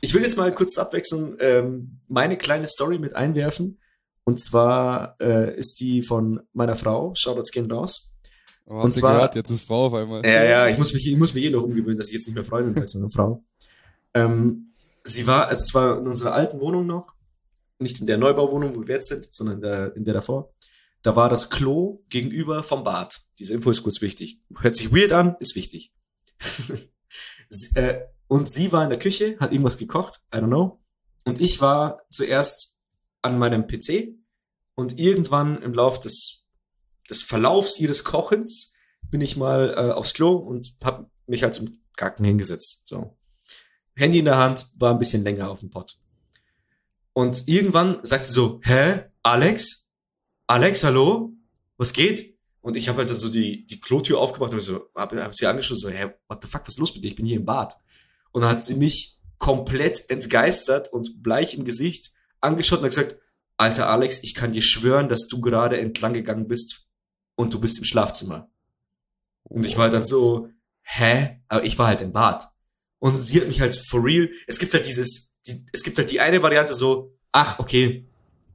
Ich will jetzt mal kurz zur Abwechslung ähm, meine kleine Story mit einwerfen. Und zwar äh, ist die von meiner Frau. Shoutouts gehen raus. Oh, Und zwar- gehört, jetzt ist Frau auf einmal. Ja, ja, ich muss mich, ich muss mich eh noch umgewöhnen, dass ich jetzt nicht mehr Freundin sage, sondern Frau. Ähm, sie war, also es war in unserer alten Wohnung noch, nicht in der Neubauwohnung, wo wir jetzt sind, sondern in der, in der davor. Da war das Klo gegenüber vom Bad. Diese Info ist kurz wichtig. Hört sich weird an, ist wichtig. [laughs] Sie- äh, und sie war in der Küche, hat irgendwas gekocht, I don't know. Und ich war zuerst an meinem PC und irgendwann im Lauf des, des Verlaufs ihres Kochens bin ich mal äh, aufs Klo und hab mich halt zum Kacken hingesetzt. So. Handy in der Hand, war ein bisschen länger auf dem Pott. Und irgendwann sagt sie so, hä, Alex? Alex, hallo? Was geht? Und ich habe halt dann so die, die Klotür aufgemacht und so, hab, hab sie angeschaut, so, hä, what the fuck, was ist los mit dir? Ich bin hier im Bad. Und dann hat sie mich komplett entgeistert und bleich im Gesicht angeschaut und hat gesagt, alter Alex, ich kann dir schwören, dass du gerade entlang gegangen bist und du bist im Schlafzimmer. Und ich war halt dann so, hä? Aber ich war halt im Bad. Und sie hat mich halt for real, es gibt halt dieses, die, es gibt halt die eine Variante so, ach, okay,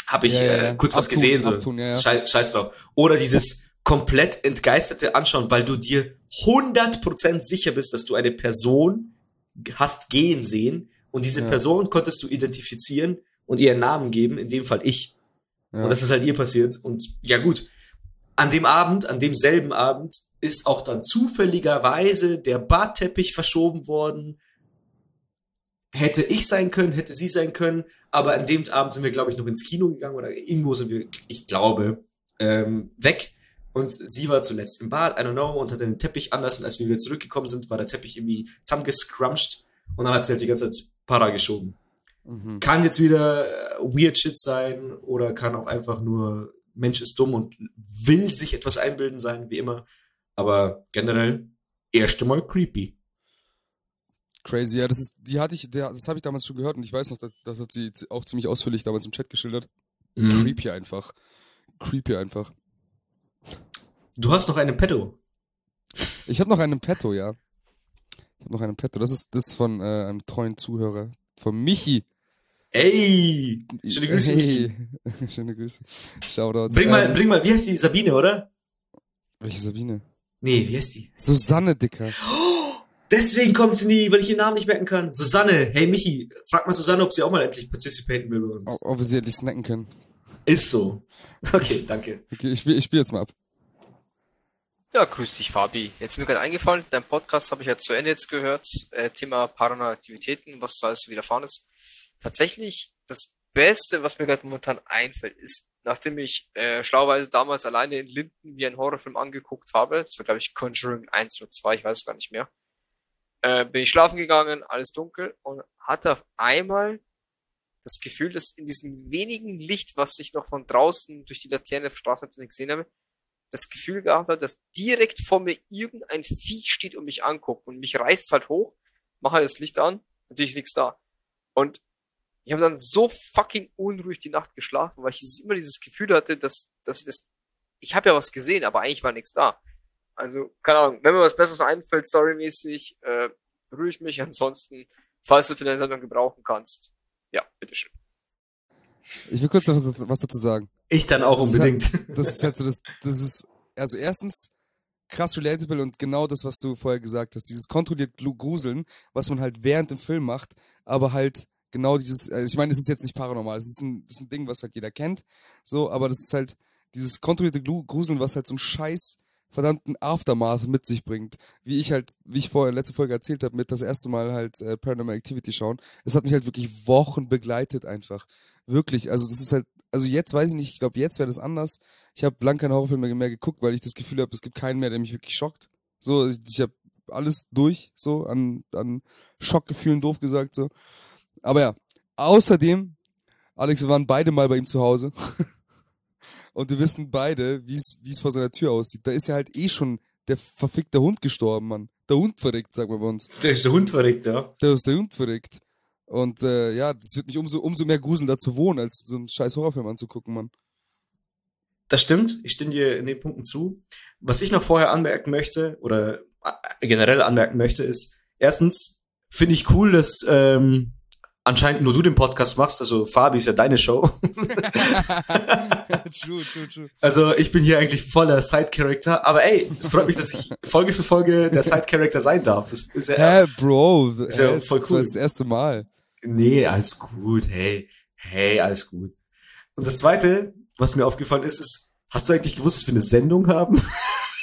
habe ich Ja, ja, äh, ja. kurz was Abtun, gesehen, so, abtun, ja. Scheiß, drauf. Oder dieses komplett entgeisterte Anschauen, weil du dir 100% sicher bist, dass du eine Person hast gehen sehen und diese. Person konntest du identifizieren und ihr einen Namen geben, in dem Fall ich. Und das ist halt ihr passiert. Und ja gut, an dem Abend, an demselben Abend, ist auch dann zufälligerweise der Badteppich verschoben worden. Hätte ich sein können, hätte sie sein können, aber an dem Abend sind wir, glaube ich, noch ins Kino gegangen oder irgendwo sind wir, ich glaube, ähm, weg. Und sie war zuletzt im Bad, I don't know, und hatte den Teppich anders. Und als wir wieder zurückgekommen sind, war der Teppich irgendwie zusammengescrumpscht. Und dann hat sie halt die ganze Zeit Para geschoben. Mhm. Kann jetzt wieder weird shit sein oder kann auch einfach nur Mensch ist dumm und will sich etwas einbilden sein, wie immer. Aber generell, erste Mal creepy. Crazy, ja, das ist, die hatte ich, das habe ich damals schon gehört und ich weiß noch, das, das hat sie auch ziemlich ausführlich damals im Chat geschildert. Mhm. Creepy einfach. Creepy einfach. Du hast noch einen Pedo. Ich habe noch einen Petto, ja. Ich habe noch einen Petto. Das ist das ist von äh, einem treuen Zuhörer. Von Michi. Ey! Schöne Grüße, Michi. Hey. [laughs] Schöne Grüße. Shoutouts. Bring mal, Ähm, bring mal, wie heißt die? Sabine, oder? Welche Sabine? Nee, wie heißt die? Susanne, Dicker. Deswegen kommt sie nie, weil ich ihren Namen nicht merken kann. Susanne, hey Michi, frag mal Susanne, ob sie auch mal endlich participaten will bei uns. Ob, ob wir sie endlich snacken können. Ist so. [laughs] Okay, danke. Okay, ich spiele ich spiel jetzt mal ab. Ja, grüß dich, Fabi. Jetzt ist mir gerade eingefallen, dein Podcast habe ich ja zu Ende jetzt gehört. Äh, Thema paranormale Aktivitäten, was da alles so widerfahren ist. Tatsächlich, das Beste, was mir gerade momentan einfällt, ist, nachdem ich äh, schlauerweise damals alleine in Linden wie einen Horrorfilm angeguckt habe, das war, glaube ich, Conjuring 1 oder 2, ich weiß es gar nicht mehr, äh, bin ich schlafen gegangen, alles dunkel und hatte auf einmal das Gefühl, dass in diesem wenigen Licht, was ich noch von draußen durch die Laterne auf Straße gesehen habe, das Gefühl gehabt habe, dass direkt vor mir irgendein Viech steht und mich anguckt und mich reißt halt hoch, mache das Licht an, natürlich ist nichts da. Und ich habe dann so fucking unruhig die Nacht geschlafen, weil ich immer dieses Gefühl hatte, dass, dass ich das, ich habe ja was gesehen, aber eigentlich war nichts da. Also, keine Ahnung, wenn mir was Besseres einfällt, storymäßig, äh, berühre ich mich. [laughs] Ansonsten, falls du für deine Sendung gebrauchen kannst, ja, bitteschön. Ich will kurz noch was, was dazu sagen. Ich dann auch Das ist unbedingt. Das ist halt [laughs] so, das, das ist, also erstens krass relatable und genau das, was du vorher gesagt hast. Dieses kontrolliert Gruseln, was man halt während dem Film macht, aber halt genau dieses, also ich meine, es ist jetzt nicht paranormal, es ist ein, das ist ein Ding, was halt jeder kennt, so, aber das ist halt dieses kontrollierte Gruseln, was halt so ein scheiß verdammten Aftermath mit sich bringt. Wie ich halt, wie ich vorher in letzter Folge erzählt habe, mit das erste Mal halt äh, Paranormal Activity schauen. Es hat mich halt wirklich Wochen begleitet einfach. Wirklich, also das ist halt, also jetzt weiß ich nicht, ich glaube, jetzt wäre das anders. Ich habe lang keine Horrorfilme mehr geguckt, weil ich das Gefühl habe, es gibt keinen mehr, der mich wirklich schockt. So, ich, ich habe alles durch, so an, an Schockgefühlen, doof gesagt, so. Aber ja, außerdem, Alex, wir waren beide mal bei ihm zu Hause. [laughs] Und wir wissen beide, wie es wie es vor seiner Tür aussieht. Da ist ja halt eh schon der verfickte Hund gestorben, Mann. Der Hund verreckt, sagen wir bei uns. Der ist der Hund verrückt, ja. Da ist der Hund verreckt. Und äh, ja, das wird mich umso, umso mehr gruseln, da zu wohnen, als so einen scheiß Horrorfilm anzugucken, Mann. Das stimmt, ich stimme dir in den Punkten zu. Was ich noch vorher anmerken möchte, oder äh, generell anmerken möchte, ist, erstens finde ich cool, dass ähm, anscheinend nur du den Podcast machst, also Fabi ist ja deine Show. [laughs] true, true, true. Also ich bin hier eigentlich voller Side-Character, aber ey, es freut mich, dass ich Folge für Folge der Side-Character sein darf. Das ist ja, Hä, Bro. Ist ja hä, voll Das war cool. das erste Mal. Nee, alles gut, hey, hey, alles gut. Und das Zweite, was mir aufgefallen ist, ist, hast du eigentlich gewusst, dass wir eine Sendung haben? [laughs]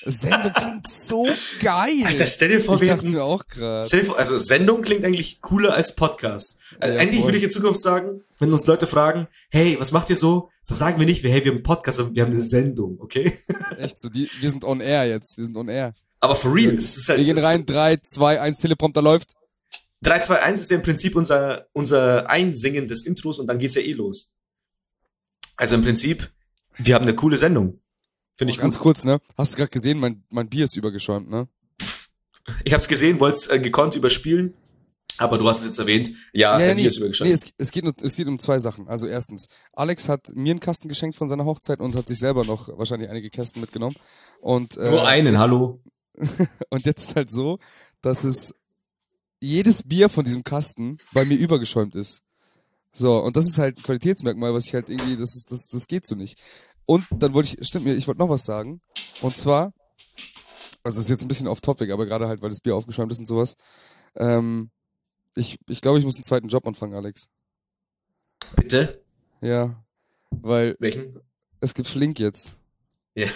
Sendung [laughs] klingt so geil. Alter, stell dir vor, ich wir hätten, auch gerade. stell dir vor, also Sendung klingt eigentlich cooler als Podcast. Also Ja, eigentlich voll. würde ich in Zukunft sagen, wenn uns Leute fragen, hey, was macht ihr so? Dann sagen wir nicht, hey, wir haben einen Podcast, sondern wir haben eine Sendung, okay? [laughs] Echt so, die, wir sind on air jetzt. Wir sind on air. Aber for real, das ist halt, Wir gehen rein, 3, 2, 1, Teleprompter läuft. 3, 2, 1 ist ja im Prinzip unser, unser Einsingen des Intros und dann geht's ja eh los. Also im Prinzip, wir haben eine coole Sendung. Finde ich Ganz gut. kurz, ne? Hast du gerade gesehen, mein, mein Bier ist übergeschäumt, ne? Ich hab's gesehen, wollt's äh, gekonnt überspielen, aber du hast es jetzt erwähnt. Ja, ja, ja nee, ist nee übergeschrieben. es, es, geht, nur- es geht um zwei Sachen. Also erstens, Alex hat mir einen Kasten geschenkt von seiner Hochzeit und hat sich selber noch wahrscheinlich einige Kästen mitgenommen. Und, äh, Nur einen, hallo. [laughs] und jetzt ist halt so, dass es jedes Bier von diesem Kasten bei mir übergeschäumt ist. So, und das ist halt ein Qualitätsmerkmal, was ich halt irgendwie, das ist, das, das geht so nicht. Und dann wollte ich, stimmt mir, ich wollte noch was sagen. Und zwar, also ist jetzt ein bisschen off-topic, aber gerade halt, weil das Bier aufgeschäumt ist und sowas. Ähm, ich, ich glaube, ich muss einen zweiten Job anfangen, Alex. Bitte? Ja. Weil Welchen? es gibt Flink jetzt. Ja.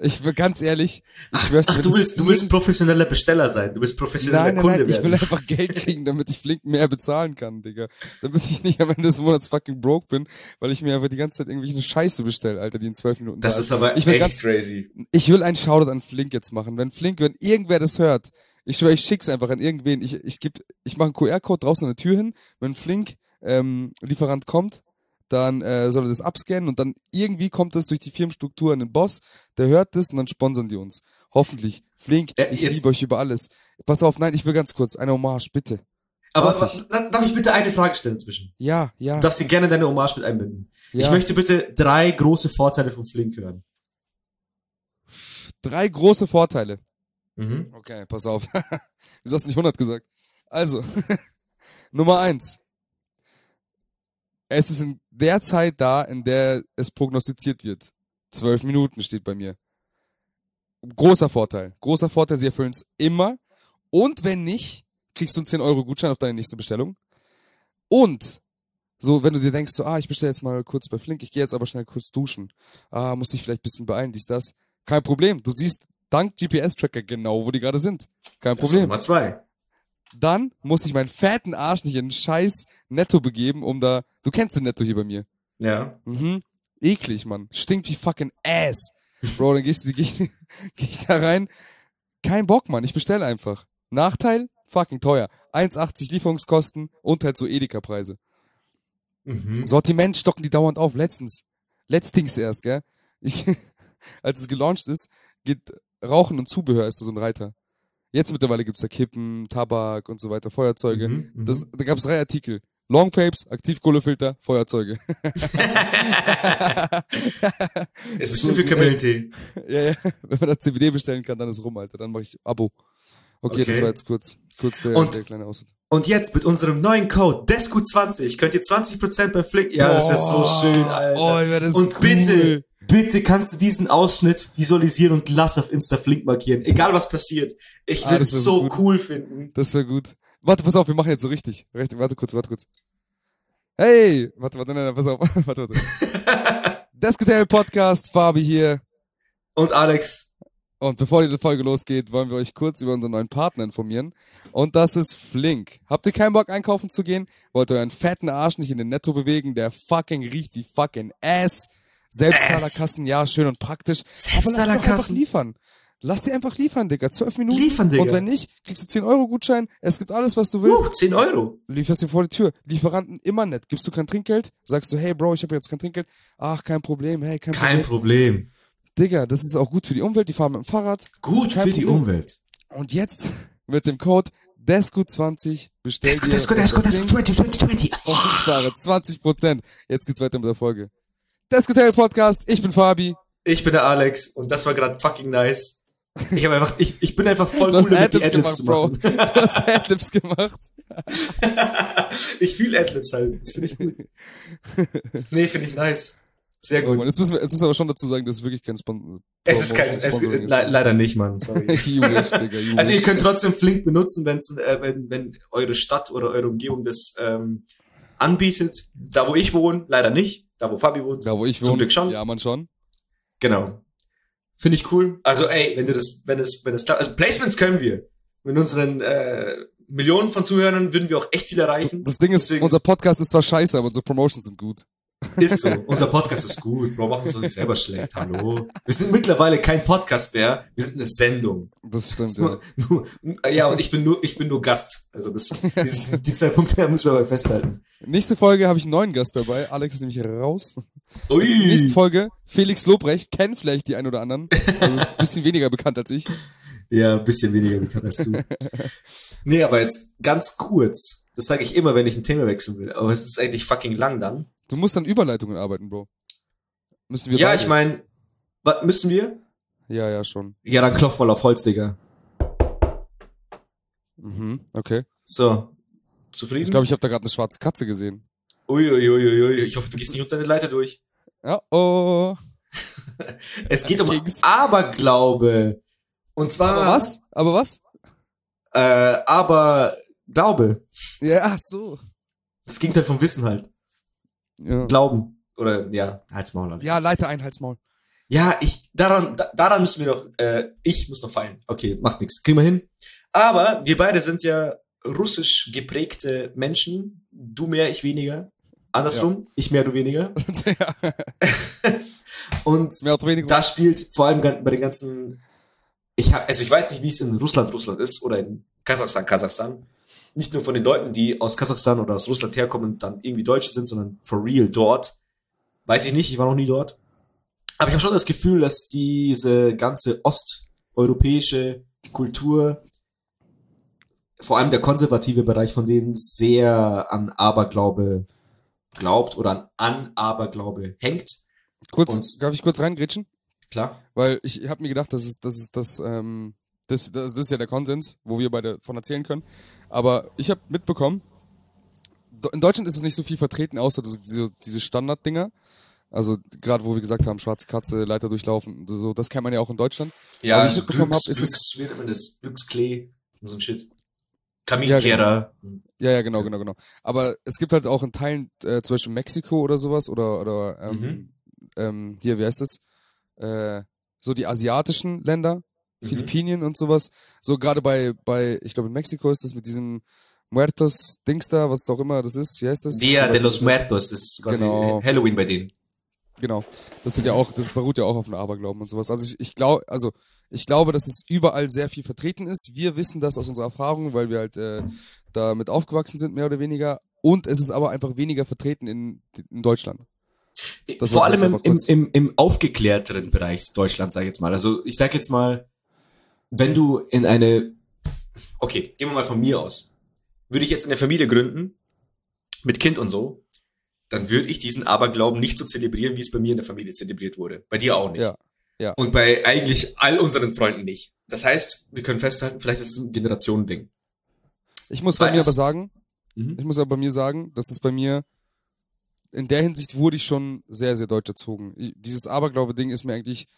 Ich will ganz ehrlich, ich schwör's Ach, du willst, du willst professioneller Besteller sein. Du willst professioneller Nein, nein, Kunde nein, ich will werden. einfach Geld kriegen, damit ich Flink mehr bezahlen kann, Digga. Damit ich nicht am Ende des Monats fucking broke bin, weil ich mir einfach die ganze Zeit irgendwelche Scheiße bestelle, Alter, die in zwölf Minuten das da ist aber Ich will echt ganz- crazy. Ich will einen Shoutout an Flink jetzt machen. Wenn Flink, wenn irgendwer das hört, ich schwöre, ich schick's einfach an irgendwen. Ich, ich geb, ich mache einen QR-Code draußen an der Tür hin. Wenn Flink ähm, Lieferant kommt, dann äh, soll er das abscannen und dann irgendwie kommt das durch die Firmenstruktur an den Boss, der hört das und dann sponsern die uns. Hoffentlich. Flink, Äh, ich liebe euch über alles. Pass auf, nein, ich will ganz kurz eine Hommage, bitte. Aber Darf ich? darf ich bitte eine Frage stellen zwischen? Ja, ja. Du darfst dir gerne deine Hommage mit einbinden. ja. Ich möchte bitte drei große Vorteile von Flink hören. Drei große Vorteile. Mhm. Okay, pass auf. [laughs] Wieso hast du nicht 100 gesagt? Also, [laughs] Nummer eins. Es ist in der Zeit da, in der es prognostiziert wird. Zwölf Minuten steht bei mir. Großer Vorteil. Großer Vorteil, sie erfüllen es immer. Und wenn nicht, kriegst du einen 10 Euro Gutschein auf deine nächste Bestellung. Und so, wenn du dir denkst, so, ah, ich bestelle jetzt mal kurz bei Flink, ich gehe jetzt aber schnell kurz duschen. Ah, muss dich vielleicht ein bisschen beeilen, dies, das. Kein Problem. Du siehst dank GPS-Tracker genau, wo die gerade sind. Kein Das ist Problem. Nummer zwei. Dann muss ich meinen fetten Arsch nicht in einen scheiß Netto begeben, um da. Du kennst den Netto hier bei mir. Ja. Mhm. Eklig, Mann. Stinkt wie fucking ass. Bro, dann gehst du, [laughs] geh ich, geh ich da rein. Kein Bock, Mann. Ich bestelle einfach. Nachteil, fucking teuer. 1,80 Lieferungskosten und halt so Edeka-Preise. Mhm. Sortiment stocken die dauernd auf. Letztens. Letztings erst, gell? Ich, [laughs] als es gelauncht ist, geht Rauchen und Zubehör ist da so ein Reiter. Jetzt mittlerweile gibt's da Kippen, Tabak und so weiter, Feuerzeuge. Mhm, mhm. Das, da gab's drei Artikel. Long Vapes, Aktivkohlefilter, Feuerzeuge. [laughs] Ist bestimmt für Kamillentee. [laughs] ja, ja. Wenn man da CBD bestellen kann, dann ist rum, Alter. Dann mache ich Abo. Okay, das Okay. war jetzt kurz, kurz der, Und- der kleine Ausschnitt. Und jetzt mit unserem neuen Code DESCO20 könnt ihr 20% bei Flick. Ja, das wäre so schön, Alter. oh, und cool. bitte, bitte kannst du diesen Ausschnitt visualisieren und lass auf Insta Flink markieren. Egal was passiert. Ich Ah, es so gut. cool finden. Das wäre gut. Warte, pass auf, wir machen jetzt so richtig. Recht, warte kurz, warte kurz. Hey! Warte, warte, nein, nein, pass auf. [laughs] warte, warte. [laughs] Desketel Podcast, Fabi hier. Und Alex, Und bevor die Folge losgeht, wollen wir euch kurz über unseren neuen Partner informieren. Und das ist Flink. Habt ihr keinen Bock einkaufen zu gehen? Wollt ihr euren fetten Arsch nicht in den Netto bewegen? Der fucking riecht wie fucking ass. Selbstzahlerkassen, ja, schön und praktisch. Aber lass dir doch einfach Selbstzahlerkassen. liefern. Lass dir einfach liefern, Digga. Zwölf Minuten. Liefern, Digga. Und wenn nicht, kriegst du 10 Euro Gutschein. Es gibt alles, was du willst. uh, 10 Euro. lieferst dir vor die Tür. Lieferanten immer nett. Gibst du kein Trinkgeld? Sagst du, hey Bro, ich habe jetzt kein Trinkgeld. Ach, kein Problem. Hey, kein, Kein Problem. Problem. Digga, das ist auch gut für die Umwelt. Die fahren mit dem Fahrrad. Gut Kein für die Problem. Umwelt. Und jetzt [laughs] mit dem Code DESCO20 bestell Desco, dir Desco, Desco, Ding Desco 20, 20, 20. und spare 20%. Jetzt geht's weiter mit der Folge. Descotel Podcast, ich bin Fabi. Ich bin der Alex und das war gerade fucking nice. Ich habe einfach, ich, ich bin einfach voll [laughs] Du hast cool damit, die Adlibs gemacht, zu Bro. Du hast Adlibs gemacht. [laughs] ich fühle Adlibs halt. Das finde ich gut. Nee, finde ich nice. Sehr gut. Jetzt müssen wir, jetzt müssen wir aber schon dazu sagen, das ist wirklich kein Spon es ist kein, es, le ist. leider nicht, Mann. Sorry. [laughs] Julisch, Digga, [laughs] Julisch. Also ihr könnt trotzdem Flink benutzen, wenn's, äh, wenn, wenn eure Stadt oder eure Umgebung das ähm, anbietet. Da wo ich wohne, leider nicht. Da wo Fabi wohnt. Da, wo ich Zum wohne. Glück schon. Ja, man schon. Genau. Finde ich cool. Also ey, wenn du das, wenn es, wenn es klappt. Also Placements können wir. Mit unseren äh, Millionen von Zuhörern würden wir auch echt viel erreichen. Das Ding ist, Deswegen unser Podcast ist zwar scheiße, aber unsere Promotions sind gut. Ist so. Unser Podcast ist gut. Bro, mach uns doch nicht selber schlecht. Hallo. Wir sind mittlerweile kein Podcast mehr. Wir sind eine Sendung. Das stimmt, ja. Nur, nur, ja, und ich bin nur, ich bin nur Gast. Also das, die, die zwei Punkte müssen wir aber festhalten. Nächste Folge habe ich einen neuen Gast dabei. Alex ist nämlich raus. Nächste Ui. Folge, Felix Lobrecht, kennen vielleicht die ein oder anderen. Also ein bisschen weniger bekannt als ich. Ja, ein bisschen weniger bekannt als du. nee, aber jetzt ganz kurz. Das sage ich immer, wenn ich ein Thema wechseln will. Aber es ist eigentlich fucking lang dann. Du musst an Überleitungen arbeiten, Bro. Müssen wir ja, beide. ich meine, was müssen wir? Ja, ja, schon. Ja, dann klopf mal auf Holz, Digga. Mhm, okay. So. Zufrieden? Ich glaube, ich habe da gerade eine schwarze Katze gesehen. Uiuiuiui. Ich hoffe, du gehst nicht unter den Leiter durch. Ja, oh. [laughs] Es geht um Ging's. Aberglaube. Und zwar. Aber was? Aber was? Äh, aber Glaube. Ja, ach so. Das Gegenteil vom Wissen halt. Ja, Glauben. Oder, ja, halt's Maul. Alex. ja Leiter ein, Halsmaul. Ja, ich, daran, da, daran müssen wir noch, äh, ich muss noch feilen. Okay, macht nichts. Kriegen wir hin. Aber wir beide sind ja russisch geprägte Menschen. Du mehr, ich weniger. Andersrum, ich mehr, du weniger. [laughs] ja, [laughs] Und mehr oder weniger. da spielt vor allem bei den ganzen, ich hab, also ich weiß nicht, wie es in Russland Russland ist oder in Kasachstan Kasachstan. Nicht nur von den Leuten, die aus Kasachstan oder aus Russland herkommen und dann irgendwie Deutsche sind, sondern for real dort. Weiß ich nicht, ich war noch nie dort. Aber ich habe schon das Gefühl, dass diese ganze osteuropäische Kultur, vor allem der konservative Bereich von denen, sehr an Aberglaube glaubt oder an, an Aberglaube hängt. Kurz, Und- darf ich kurz reingrätschen? Klar. Weil ich habe mir gedacht, das ist, das ist, das, ähm, das, das, das ist ja der Konsens, wo wir beide von erzählen können. Aber ich habe mitbekommen, in Deutschland ist es nicht so viel vertreten, außer diese, diese Standarddinger. Also gerade wo wir gesagt haben, schwarze Katze, Leiter durchlaufen, so, das kennt man ja auch in Deutschland. Ja, Aber ich mitbekommen Glücks, hab, ist Glücks, wie nennt man das? Glücksklee und so ein Shit. Kaminkehrer. Ja, ja, genau, genau, genau. Aber es gibt halt auch in Teilen, äh, zum Beispiel Mexiko oder sowas, oder, oder ähm, Mhm. ähm, hier, wie heißt das? Äh, so die asiatischen Länder, Mhm. Philippinen und sowas. So gerade bei, bei, ich glaube in Mexiko ist das mit diesem Muertos Dings da, was auch immer das ist, wie heißt das? Dia Weißt de los Muertos, das ist quasi Genau. Halloween bei denen. Genau. Das sind ja auch, das beruht ja auch auf einem Aberglauben und sowas. Also ich, ich glaube, also ich glaube, dass es überall sehr viel vertreten ist. Wir wissen das aus unserer Erfahrung, weil wir halt äh, damit aufgewachsen sind, mehr oder weniger. Und es ist aber einfach weniger vertreten in, in Deutschland. Das Vor allem im, im, im, im aufgeklärteren Bereich Deutschlands, sag ich jetzt mal. Also ich sag jetzt mal, wenn du in eine, okay, gehen wir mal von mir aus, würde ich jetzt eine Familie gründen, mit Kind und so, dann würde ich diesen Aberglauben nicht so zelebrieren, wie es bei mir in der Familie zelebriert wurde. Bei dir auch nicht. Ja, ja. Und bei eigentlich all unseren Freunden nicht. Das heißt, wir können festhalten, vielleicht ist es ein Generationending. Ich muss bei Weil mir aber sagen, Mhm. ich muss aber bei mir sagen, dass es bei mir, in der Hinsicht wurde ich schon sehr, sehr deutsch erzogen. Ich, dieses Aberglaube-Ding ist mir eigentlich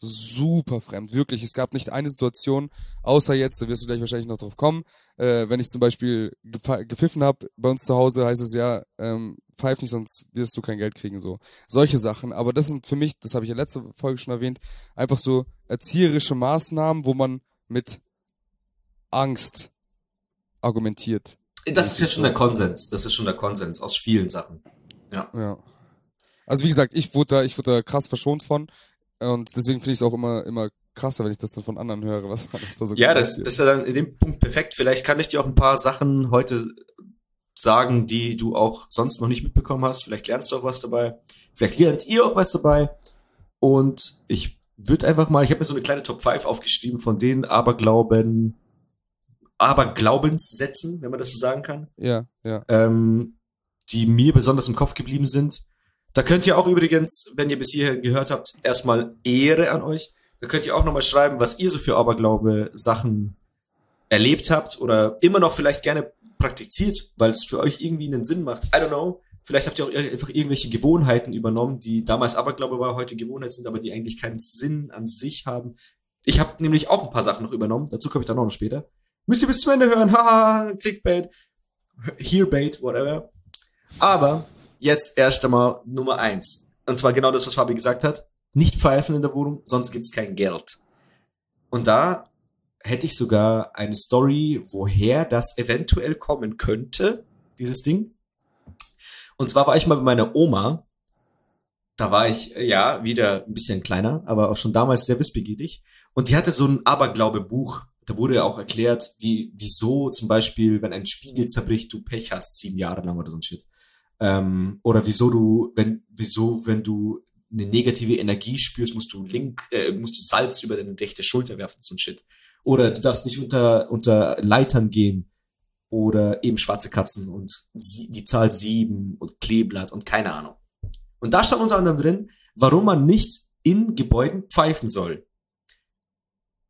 super fremd, wirklich. Es gab nicht eine Situation, außer jetzt, da wirst du gleich wahrscheinlich noch drauf kommen, äh, wenn ich zum Beispiel gepf- gepfiffen habe, bei uns zu Hause heißt es ja, ähm, pfeif nicht, sonst wirst du kein Geld kriegen, so. Solche Sachen. Aber das sind für mich, das habe ich ja letzte Folge schon erwähnt, einfach so erzieherische Maßnahmen, wo man mit Angst argumentiert. Das ist ja schon der Konsens. Das ist schon der Konsens aus vielen Sachen. Ja. Also wie gesagt, ich wurde da, ich wurde da krass verschont von. Und deswegen finde ich es auch immer, immer krasser, wenn ich das dann von anderen höre, was, [laughs] was da so Ja, das, das ist ja dann in dem Punkt perfekt. Vielleicht kann ich dir auch ein paar Sachen heute sagen, die du auch sonst noch nicht mitbekommen hast. Vielleicht lernst du auch was dabei. Vielleicht lernt ihr auch was dabei. Und ich würde einfach mal, ich habe mir so eine kleine Top 5 aufgeschrieben von den Aberglauben, Aberglaubenssätzen, wenn man das so sagen kann, Ja, ja. ähm, die mir besonders im Kopf geblieben sind. Da könnt ihr auch übrigens, wenn ihr bis hierher gehört habt, erstmal Ehre an euch. Da könnt ihr auch nochmal schreiben, was ihr so für Aberglaube-Sachen erlebt habt oder immer noch vielleicht gerne praktiziert, weil es für euch irgendwie einen Sinn macht. I don't know. Vielleicht habt ihr auch einfach irgendwelche Gewohnheiten übernommen, die damals Aberglaube war, heute Gewohnheit sind, aber die eigentlich keinen Sinn an sich haben. Ich habe nämlich auch ein paar Sachen noch übernommen. Dazu komme ich dann auch noch später. Müsst ihr bis zum Ende hören. [laughs] Haha, Clickbait, Hearbait, whatever. Aber jetzt erst einmal Nummer eins. Und zwar genau das, was Fabi gesagt hat. Nicht pfeifen in der Wohnung, sonst gibt's kein Geld. Und da hätte ich sogar eine Story, woher das eventuell kommen könnte, dieses Ding. Und zwar war ich mal bei meiner Oma. Da war ich, äh, ja, wieder ein bisschen kleiner, aber auch schon damals sehr wissbegierig. Und die hatte so ein Aberglaube-Buch. Da wurde ja auch erklärt, wie, wieso zum Beispiel, wenn ein Spiegel zerbricht, du Pech hast, sieben Jahre lang oder so ein Shit. Ähm, oder wieso du, wenn, wieso, wenn du eine negative Energie spürst, musst du link, äh, musst du Salz über deine rechte Schulter werfen, so ein Shit. Oder du darfst nicht unter, unter Leitern gehen. Oder eben schwarze Katzen und die Zahl sieben und Kleeblatt und keine Ahnung. Und da stand unter anderem drin, warum man nicht in Gebäuden pfeifen soll.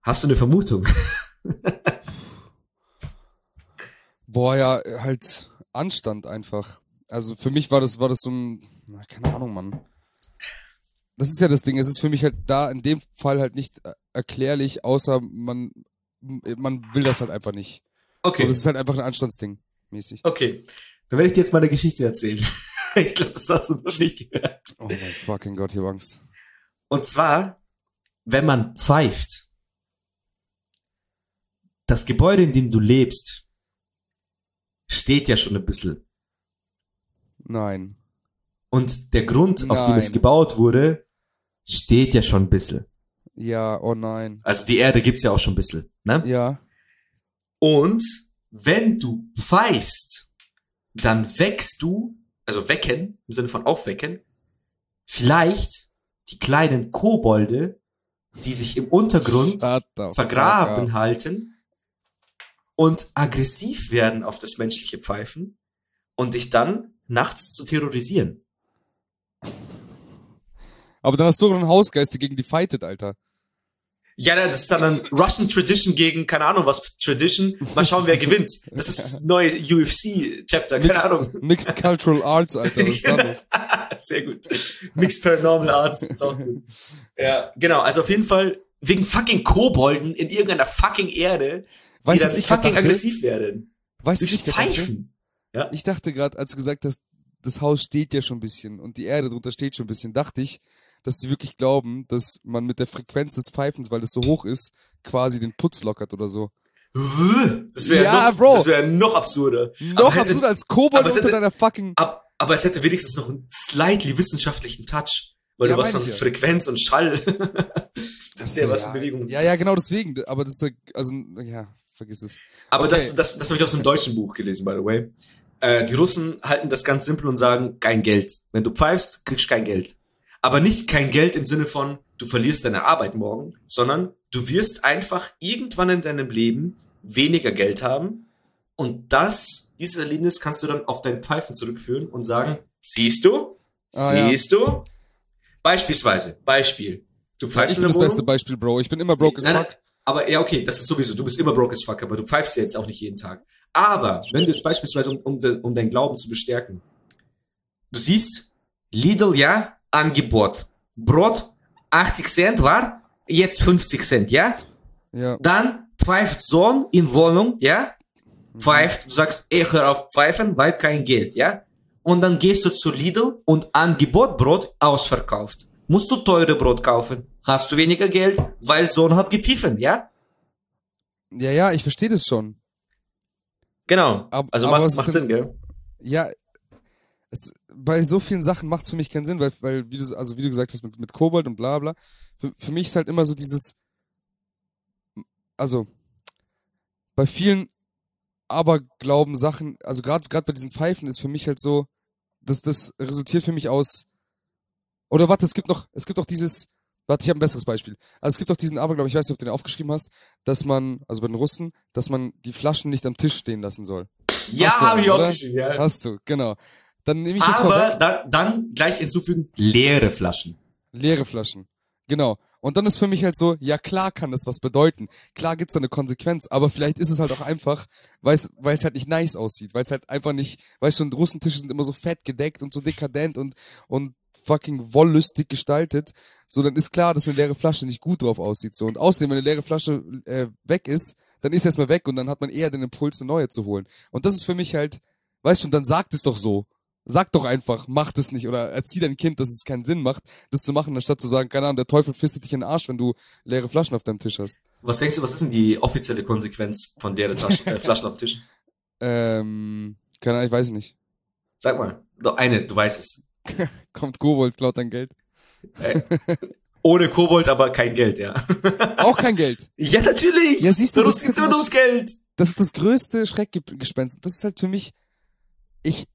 Hast du eine Vermutung? [laughs] Boah, ja, halt Anstand einfach. Also für mich war das, war das so ein, na, keine Ahnung, Mann. Das ist ja das Ding. Es ist für mich halt da in dem Fall halt nicht äh, erklärlich, außer man, man will das halt einfach nicht. Okay. So, das ist halt einfach ein Anstandsding, mäßig. Okay. Dann werde ich dir jetzt mal eine Geschichte erzählen. [laughs] ich glaube, das hast du noch nicht gehört. Oh mein fucking Gott, hab Angst. Und zwar, wenn man pfeift, das Gebäude, in dem du lebst, steht ja schon ein bisschen. Nein. Und der Grund, auf dem es Nein. gebaut wurde, steht ja schon ein bisschen. Ja, oh nein. Also die Erde gibt's ja auch schon ein bisschen. Ne? Ja. Und wenn du pfeifst, dann weckst du, also wecken, im Sinne von aufwecken, vielleicht die kleinen Kobolde, die sich im Untergrund fuck vergraben up. halten und aggressiv werden auf das menschliche Pfeifen und dich dann nachts zu terrorisieren. Aber dann hast du doch einen Hausgeist, der gegen die fightet, Alter. Ja, das ist dann ein Russian Tradition gegen, keine Ahnung, was Tradition. Mal schauen, wer gewinnt. Das ist das neue UFC-Chapter, keine Mixed- Ahnung. Mixed Cultural Arts, Alter. Was ist da [laughs] los? Sehr gut. Mixed Paranormal Arts, ist auch gut. Ja, genau. Also auf jeden Fall wegen fucking Kobolden in irgendeiner fucking Erde, die Weißt du, dann fucking aggressiv werden. Weißt du, ich grad Pfeifen. Ich dachte gerade, als du gesagt hast, das Haus steht ja schon ein bisschen und die Erde drunter steht schon ein bisschen, dachte ich, dass die wirklich glauben, dass man mit der Frequenz des Pfeifens, weil das so hoch ist, quasi den Putz lockert oder so. Das wäre Ja, noch, Bro. Das wäre noch absurder. Noch aber hätte, absurder als Kobold aber es unter hätte- deiner fucking... ab, aber es hätte wenigstens noch einen slightly wissenschaftlichen Touch. Weil Ja, du was von ja. Frequenz und Schall. [laughs] das der was ja. in Bewegung. Ja, ja, genau deswegen. Aber das ist, also, ja, vergiss es. Aber Okay. das, das, das habe ich aus einem deutschen Buch gelesen, by the way. Äh, die Russen halten das ganz simpel und sagen, kein Geld. Wenn du pfeifst, kriegst du kein Geld. Aber nicht kein Geld im Sinne von, du verlierst deine Arbeit morgen, sondern du wirst einfach irgendwann in deinem Leben weniger Geld haben und das, dieses Erlebnis kannst du dann auf dein Pfeifen zurückführen und sagen, siehst du, Ah, ja. siehst du, beispielsweise, Beispiel, du Ja, pfeifst ich in bin das Wohnung, beste Beispiel, Bro. Ich bin immer broke as fuck. aber ja, okay, das ist sowieso, du bist immer broke as fuck, aber du pfeifst ja jetzt auch nicht jeden Tag. Aber wenn du jetzt beispielsweise, um, um, de, um deinen Glauben zu bestärken, du siehst, Lidl, ja, Angebot. Brot, 80 Cent war, jetzt 50 Cent, ja? Ja. Dann pfeift Sohn in Wohnung, ja? Pfeift, du sagst, ich hör auf pfeifen, weil kein Geld, ja? Und dann gehst du zu Lidl und Angebot Brot ausverkauft. Musst du teure Brot kaufen. Hast du weniger Geld, weil Sohn hat gepfiffen, ja? Ja, ja, ich verstehe das schon. Genau. Ab- also macht, macht Sinn, gell? Ja, es, bei so vielen Sachen macht es für mich keinen Sinn, weil, weil wie du, also wie du gesagt hast, mit, mit Kobold und bla bla, für, für mich ist halt immer so dieses, also bei vielen Aberglauben Sachen, also gerade gerade bei diesen Pfeifen ist für mich halt so, dass das resultiert für mich aus, oder warte, es gibt noch, es gibt auch dieses, warte, ich habe ein besseres Beispiel. Also es gibt auch diesen Aberglauben, ich weiß nicht, ob du den aufgeschrieben hast, dass man, also bei den Russen, dass man die Flaschen nicht am Tisch stehen lassen soll. Ja, habe ich auch geschrieben, ja. Hast du, genau. Dann nehme ich das Aber vorweg. da, dann gleich hinzufügen, leere Flaschen. Leere Flaschen. Genau. Und dann ist für mich halt so, ja klar kann das was bedeuten. Klar gibt's da eine Konsequenz, aber vielleicht ist es halt auch einfach, weil es weil es halt nicht nice aussieht, weil es halt einfach nicht, weißt du, und Russentische sind immer so fett gedeckt und so dekadent und und fucking wollüstig gestaltet. So, dann ist klar, dass eine leere Flasche nicht gut drauf aussieht. So und außerdem, wenn eine leere Flasche äh, weg ist, dann ist sie erstmal weg und dann hat man eher den Impuls, eine neue zu holen. Und das ist für mich halt, weißt du, und dann sagt es doch so. Sag doch einfach, mach das nicht oder erzieh dein Kind, dass es keinen Sinn macht, das zu machen, anstatt zu sagen, keine Ahnung, der Teufel fistet dich in den Arsch, wenn du leere Flaschen auf deinem Tisch hast. Was denkst du, was ist denn die offizielle Konsequenz von leere Taschen, äh, [laughs] Flaschen auf dem Tisch? Ähm, keine Ahnung, ich weiß nicht. Sag mal. Doch eine, du weißt es. [laughs] Kommt Kobold, klaut dein Geld. [laughs] Ohne Kobold, aber kein Geld, ja. [laughs] Auch kein Geld. ja, natürlich. Ja, siehst du, das immer ums Geld. Das ist das größte Schreckgespenst. Das ist halt für mich, ich,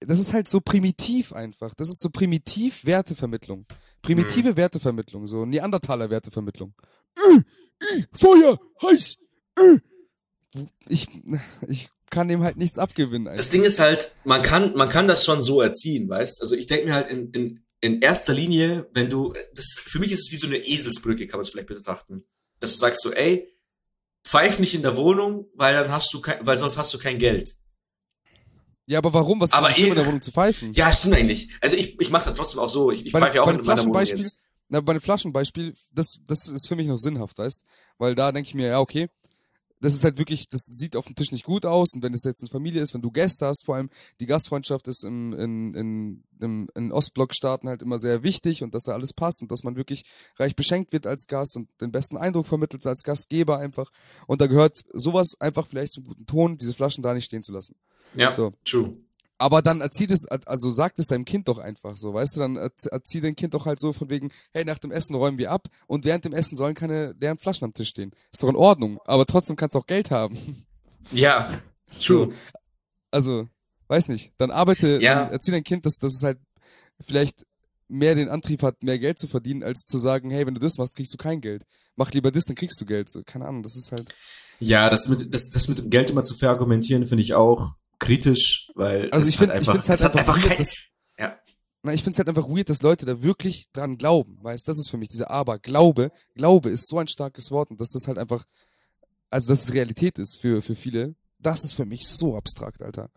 das ist halt so primitiv einfach. Das ist so primitiv Wertevermittlung. Primitive Wertevermittlung, so Neandertaler Wertevermittlung. Äh, äh, Feuer, heiß, äh. Ich, ich kann dem halt nichts abgewinnen. Das Einfach. Ding ist halt, man kann, man kann das schon so erziehen, weißt? Also ich denke mir halt in, in, in erster Linie, wenn du, das, für mich ist es wie so eine Eselsbrücke, kann man es vielleicht betrachten. Dass du sagst so, ey, pfeif nicht in der Wohnung, weil dann hast du kein, weil sonst hast du kein Geld. Ja, aber warum? Was ist Aber denn schlimm, in eh- der Wohnung zu pfeifen? Ja, stimmt eigentlich. Also ich, ich mach's ja trotzdem auch so. Ich, ich Bei- pfeife ja auch in meiner Wohnung jetzt. Na, bei einem Flaschenbeispiel, das, das ist für mich noch sinnhaft, weißt? Weil da denke ich mir, ja, okay, das ist halt wirklich, das sieht auf dem Tisch nicht gut aus und wenn es jetzt eine Familie ist, wenn du Gäste hast, vor allem die Gastfreundschaft ist im, in, in, im, in Ostblockstaaten halt immer sehr wichtig und dass da alles passt und dass man wirklich reich beschenkt wird als Gast und den besten Eindruck vermittelt als Gastgeber einfach. Und da gehört sowas einfach vielleicht zum guten Ton, diese Flaschen da nicht stehen zu lassen. Ja, So. true. Aber dann erzieh das, also sag das deinem Kind doch einfach so, weißt du, dann erzie- erzieh dein Kind doch halt so von wegen, hey, nach dem Essen räumen wir ab und während dem Essen sollen keine leeren Flaschen am Tisch stehen. Ist doch in Ordnung, aber trotzdem kannst du auch Geld haben. [laughs] Ja, true. Also, weiß nicht, dann arbeite, Ja. dann erzieh dein Kind, dass, dass es halt vielleicht mehr den Antrieb hat, mehr Geld zu verdienen, als zu sagen, hey, wenn du das machst, kriegst du kein Geld. Mach lieber das, dann kriegst du Geld. So, keine Ahnung, das ist halt. Ja, das mit, das, das mit dem Geld immer zu verargumentieren, finde ich auch kritisch, weil Also es ich finde, halt ich finde es halt es einfach, einfach weird, kein, dass, ja. Na, ich find's halt einfach weird, dass Leute da wirklich dran glauben, weißt? Das ist für mich dieser Aber. Glaube, Glaube ist so ein starkes Wort und dass das halt einfach, also dass es Realität ist für, für viele, das ist für mich so abstrakt, Alter.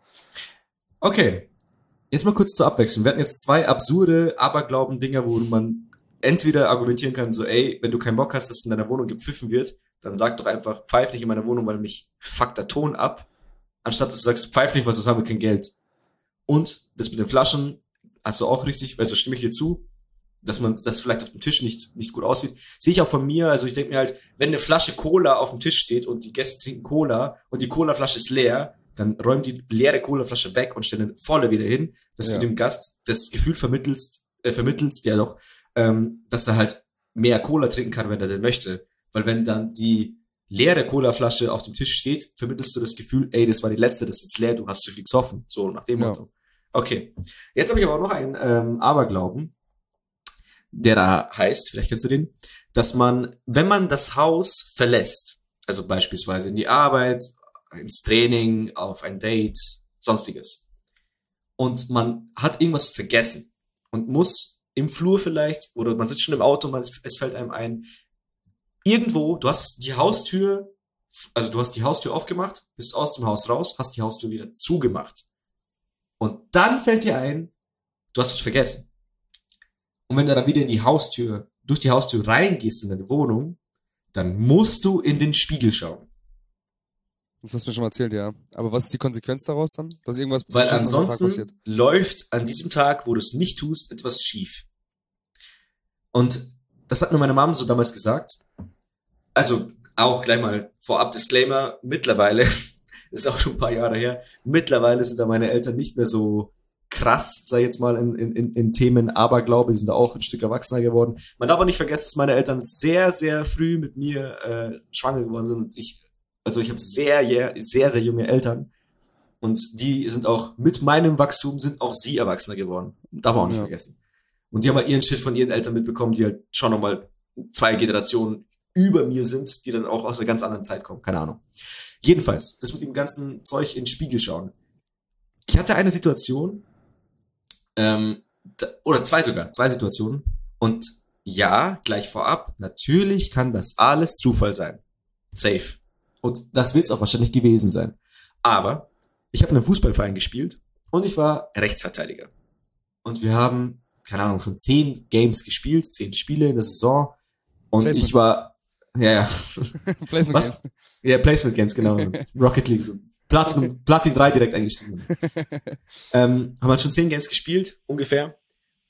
Okay. Jetzt mal kurz zur Abwechslung. Wir hatten jetzt zwei absurde Aberglauben-Dinger, wo man entweder argumentieren kann, so, ey, wenn du keinen Bock hast, dass in deiner Wohnung gepfiffen wird, dann sag doch einfach, pfeif nicht in meiner Wohnung, weil mich fuckt der Ton ab. Anstatt dass du sagst, pfeif nicht, was das haben wir kein Geld. Und das mit den Flaschen, hast du auch richtig, also stimme ich dir zu, dass man das vielleicht auf dem Tisch nicht, nicht gut aussieht. Sehe ich auch von mir, also ich denke mir halt, wenn eine Flasche Cola auf dem Tisch steht und die Gäste trinken Cola und die Colaflasche ist leer, dann räum die leere Colaflasche weg und stell eine volle wieder hin, dass Ja. du dem Gast das Gefühl vermittelst, äh, vermittelst, ja doch, ähm, dass er halt mehr Cola trinken kann, wenn er denn möchte. Weil wenn dann die leere Colaflasche auf dem Tisch steht, vermittelst du das Gefühl, ey, das war die letzte, das ist jetzt leer, du hast zu viel gesoffen. So nach dem Ja. Motto. Okay. Jetzt habe ich aber auch noch einen ähm, Aberglauben, der da heißt, vielleicht kennst du den, dass man, wenn man das Haus verlässt, also beispielsweise in die Arbeit, ins Training, auf ein Date, sonstiges, und man hat irgendwas vergessen und muss im Flur vielleicht, oder man sitzt schon im Auto, man, es fällt einem ein, irgendwo, du hast die Haustür, also du hast die Haustür aufgemacht, bist aus dem Haus raus, hast die Haustür wieder zugemacht. Und dann fällt dir ein, du hast was vergessen. Und wenn du dann wieder in die Haustür, durch die Haustür reingehst in deine Wohnung, dann musst du in den Spiegel schauen. Das hast du mir schon mal erzählt, ja. Aber was ist die Konsequenz daraus dann? Dass irgendwas Weil ansonsten läuft an diesem Tag, wo du es nicht tust, etwas schief. Und das hat mir meine Mom so damals gesagt. Also auch gleich mal vorab Disclaimer, mittlerweile, [laughs] ist auch schon ein paar Jahre her, mittlerweile sind da meine Eltern nicht mehr so krass, sei jetzt mal in, in, in- Themen Aberglaube, die sind da auch ein Stück erwachsener geworden. Man darf auch nicht vergessen, dass meine Eltern sehr, sehr früh mit mir äh, schwanger geworden sind. Und ich, also ich habe sehr, sehr, sehr, sehr junge Eltern. Und die sind auch mit meinem Wachstum sind auch sie erwachsener geworden. Darf man auch nicht Ja. vergessen. Und die haben halt ihren Shit von ihren Eltern mitbekommen, die halt schon nochmal zwei Generationen über mir sind, die dann auch aus einer ganz anderen Zeit kommen. Keine Ahnung. Jedenfalls, das mit dem ganzen Zeug in den Spiegel schauen. Ich hatte eine Situation, ähm, oder zwei sogar, zwei Situationen. Und ja, gleich vorab, natürlich kann das alles Zufall sein. Safe. Und das wird es auch wahrscheinlich gewesen sein. Aber ich habe in einem Fußballverein gespielt und ich war Rechtsverteidiger. Und wir haben, keine Ahnung, schon zehn Games gespielt, zehn Spiele in der Saison. Und Placement. ich war, ja, ja, [laughs] Placement was? Games. ja, Placement Games, genau. [laughs] Rocket League, so. Platin, Platin 3 direkt eingestiegen. [laughs] ähm, haben halt schon zehn Games gespielt, ungefähr.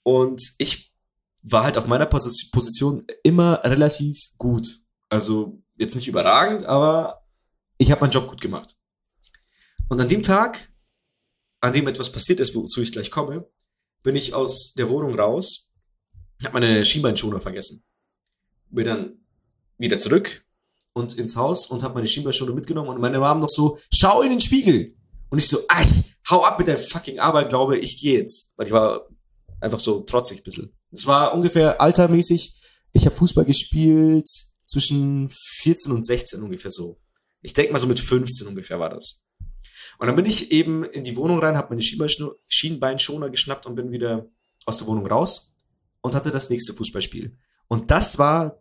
Und ich war halt auf meiner Posi- Position immer relativ gut. Also jetzt nicht überragend, aber ich habe meinen Job gut gemacht. Und an dem Tag, an dem etwas passiert ist, wozu ich gleich komme, bin ich aus der Wohnung raus, habe meine Schienbeinschoner vergessen. Bin dann wieder zurück und ins Haus und habe meine Schienbeinschoner mitgenommen und meine Mom noch so, schau in den Spiegel. Und ich so, ey, hau ab mit deinem fucking Arbeit, glaube ich gehe jetzt. Weil ich war einfach so trotzig ein bisschen. Es war ungefähr altermäßig. Ich habe Fußball gespielt zwischen 14 und 16 ungefähr so. Ich denke mal so mit 15 ungefähr war das. Und dann bin ich eben in die Wohnung rein, habe meine Schienbeinschoner geschnappt und bin wieder aus der Wohnung raus und hatte das nächste Fußballspiel. Und das war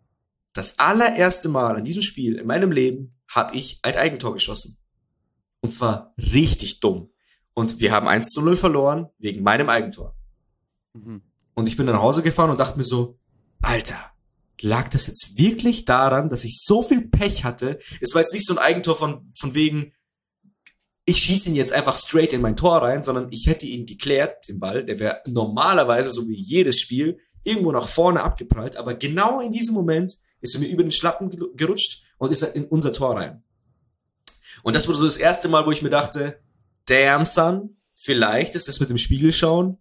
das allererste Mal in diesem Spiel in meinem Leben habe ich ein Eigentor geschossen. Und zwar richtig dumm. Und wir haben 1 zu 0 verloren wegen meinem Eigentor. Mhm. Und ich bin dann nach Hause gefahren und dachte mir so, Alter, lag das jetzt wirklich daran, dass ich so viel Pech hatte? Es war jetzt nicht so ein Eigentor von, von wegen, ich schieße ihn jetzt einfach straight in mein Tor rein, sondern ich hätte ihn geklärt, den Ball, der wäre normalerweise, so wie jedes Spiel, irgendwo nach vorne abgeprallt, aber genau in diesem Moment ist er mir über den Schlappen gerutscht und ist er in unser Tor rein. Und das wurde so das erste Mal, wo ich mir dachte, damn son, vielleicht ist das mit dem Spiegel schauen,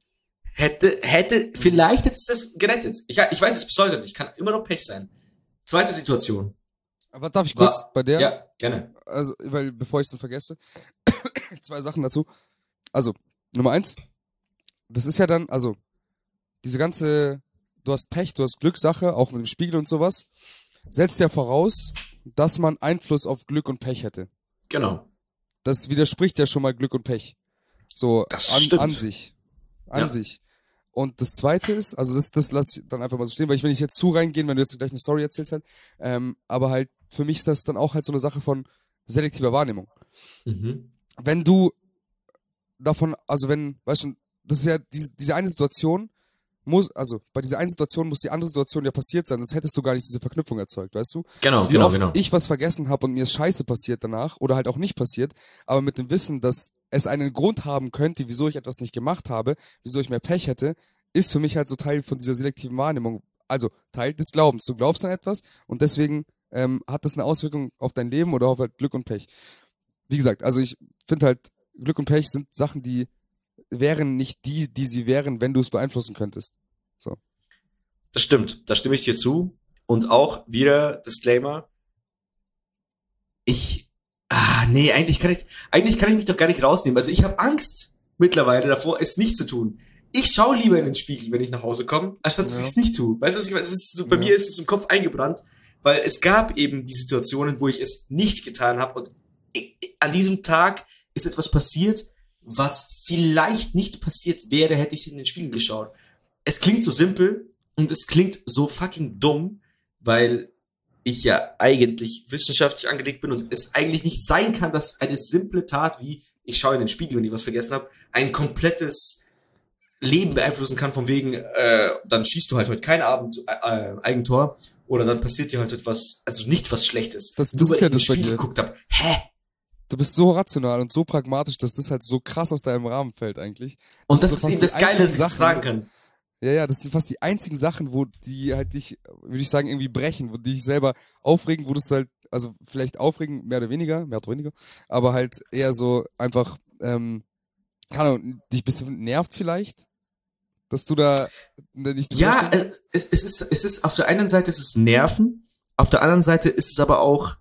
hätte, hätte, vielleicht hätte es das gerettet. Ich, ich weiß es bis heute nicht, kann immer noch Pech sein. Zweite Situation. Aber darf ich War- kurz bei der? Ja, gerne. also, weil, bevor ich es dann vergesse, [coughs] zwei Sachen dazu. Also, Nummer eins, das ist ja dann, also, diese ganze, du hast Pech, du hast Glückssache, auch mit dem Spiegel und sowas, setzt ja voraus, dass man Einfluss auf Glück und Pech hätte. Genau. Das widerspricht ja schon mal Glück und Pech. So, an, an sich. An Ja. sich. Und das zweite ist, also das, das lasse ich dann einfach mal so stehen, weil ich will nicht jetzt zu reingehen, wenn du jetzt gleich eine Story erzählst halt. Ähm, aber halt, für mich ist das dann auch halt so eine Sache von selektiver Wahrnehmung. Mhm. wenn du davon, also wenn, weißt du, das ist ja diese, diese eine Situation, muss, also bei dieser einen Situation muss die andere Situation ja passiert sein, sonst hättest du gar nicht diese Verknüpfung erzeugt, weißt du? Genau, Wie genau, oft genau. ich was vergessen habe und mir ist Scheiße passiert danach oder halt auch nicht passiert, aber mit dem Wissen, dass es einen Grund haben könnte, wieso ich etwas nicht gemacht habe, wieso ich mehr Pech hätte, ist für mich halt so Teil von dieser selektiven Wahrnehmung. Also Teil des Glaubens. Du glaubst an etwas und deswegen ähm, hat das eine Auswirkung auf dein Leben oder auf halt Glück und Pech. Wie gesagt, also ich finde halt, Glück und Pech sind Sachen, die wären nicht die, die sie wären, wenn du es beeinflussen könntest. Das stimmt, da stimme ich dir zu. Und auch wieder Disclaimer. Ich, ah, nee, eigentlich kann ich, eigentlich kann ich mich doch gar nicht rausnehmen. Also ich habe Angst mittlerweile davor, es nicht zu tun. Ich schaue lieber in den Spiegel, wenn ich nach Hause komme, anstatt dass Ja. ich es nicht tue. Weißt du, was ich meine? So, bei Ja. mir ist es im Kopf eingebrannt, weil es gab eben die Situationen, wo ich es nicht getan habe und ich, an diesem Tag ist etwas passiert, was vielleicht nicht passiert wäre, hätte ich in den Spiegel geschaut. Es klingt so simpel und es klingt so fucking dumm, weil ich ja eigentlich wissenschaftlich angelegt bin und es eigentlich nicht sein kann, dass eine simple Tat wie ich schaue in den Spiegel, wenn ich was vergessen habe, ein komplettes Leben beeinflussen kann, von wegen, äh, dann schießt du halt heute kein Abend äh, Eigentor oder dann passiert dir halt etwas, also nicht was Schlechtes. Das- Nur das weil ist ja ich in den das dir. geguckt habe. Hä? Du bist so rational und so pragmatisch, dass das halt so krass aus deinem Rahmen fällt eigentlich. Und das so ist eben das Geile, dass ich das sagen kann. Ja, ja, das sind fast die einzigen Sachen, wo die halt dich, würde ich sagen, irgendwie brechen, wo die dich selber aufregen, wo du es halt, also vielleicht aufregen, mehr oder weniger, mehr oder weniger, aber halt eher so einfach, ähm, keine Ahnung, dich ein bisschen nervt vielleicht, dass du da nicht Ja, äh, es, es ist, es ist, auf der einen Seite ist es Nerven, auf der anderen Seite ist es aber auch,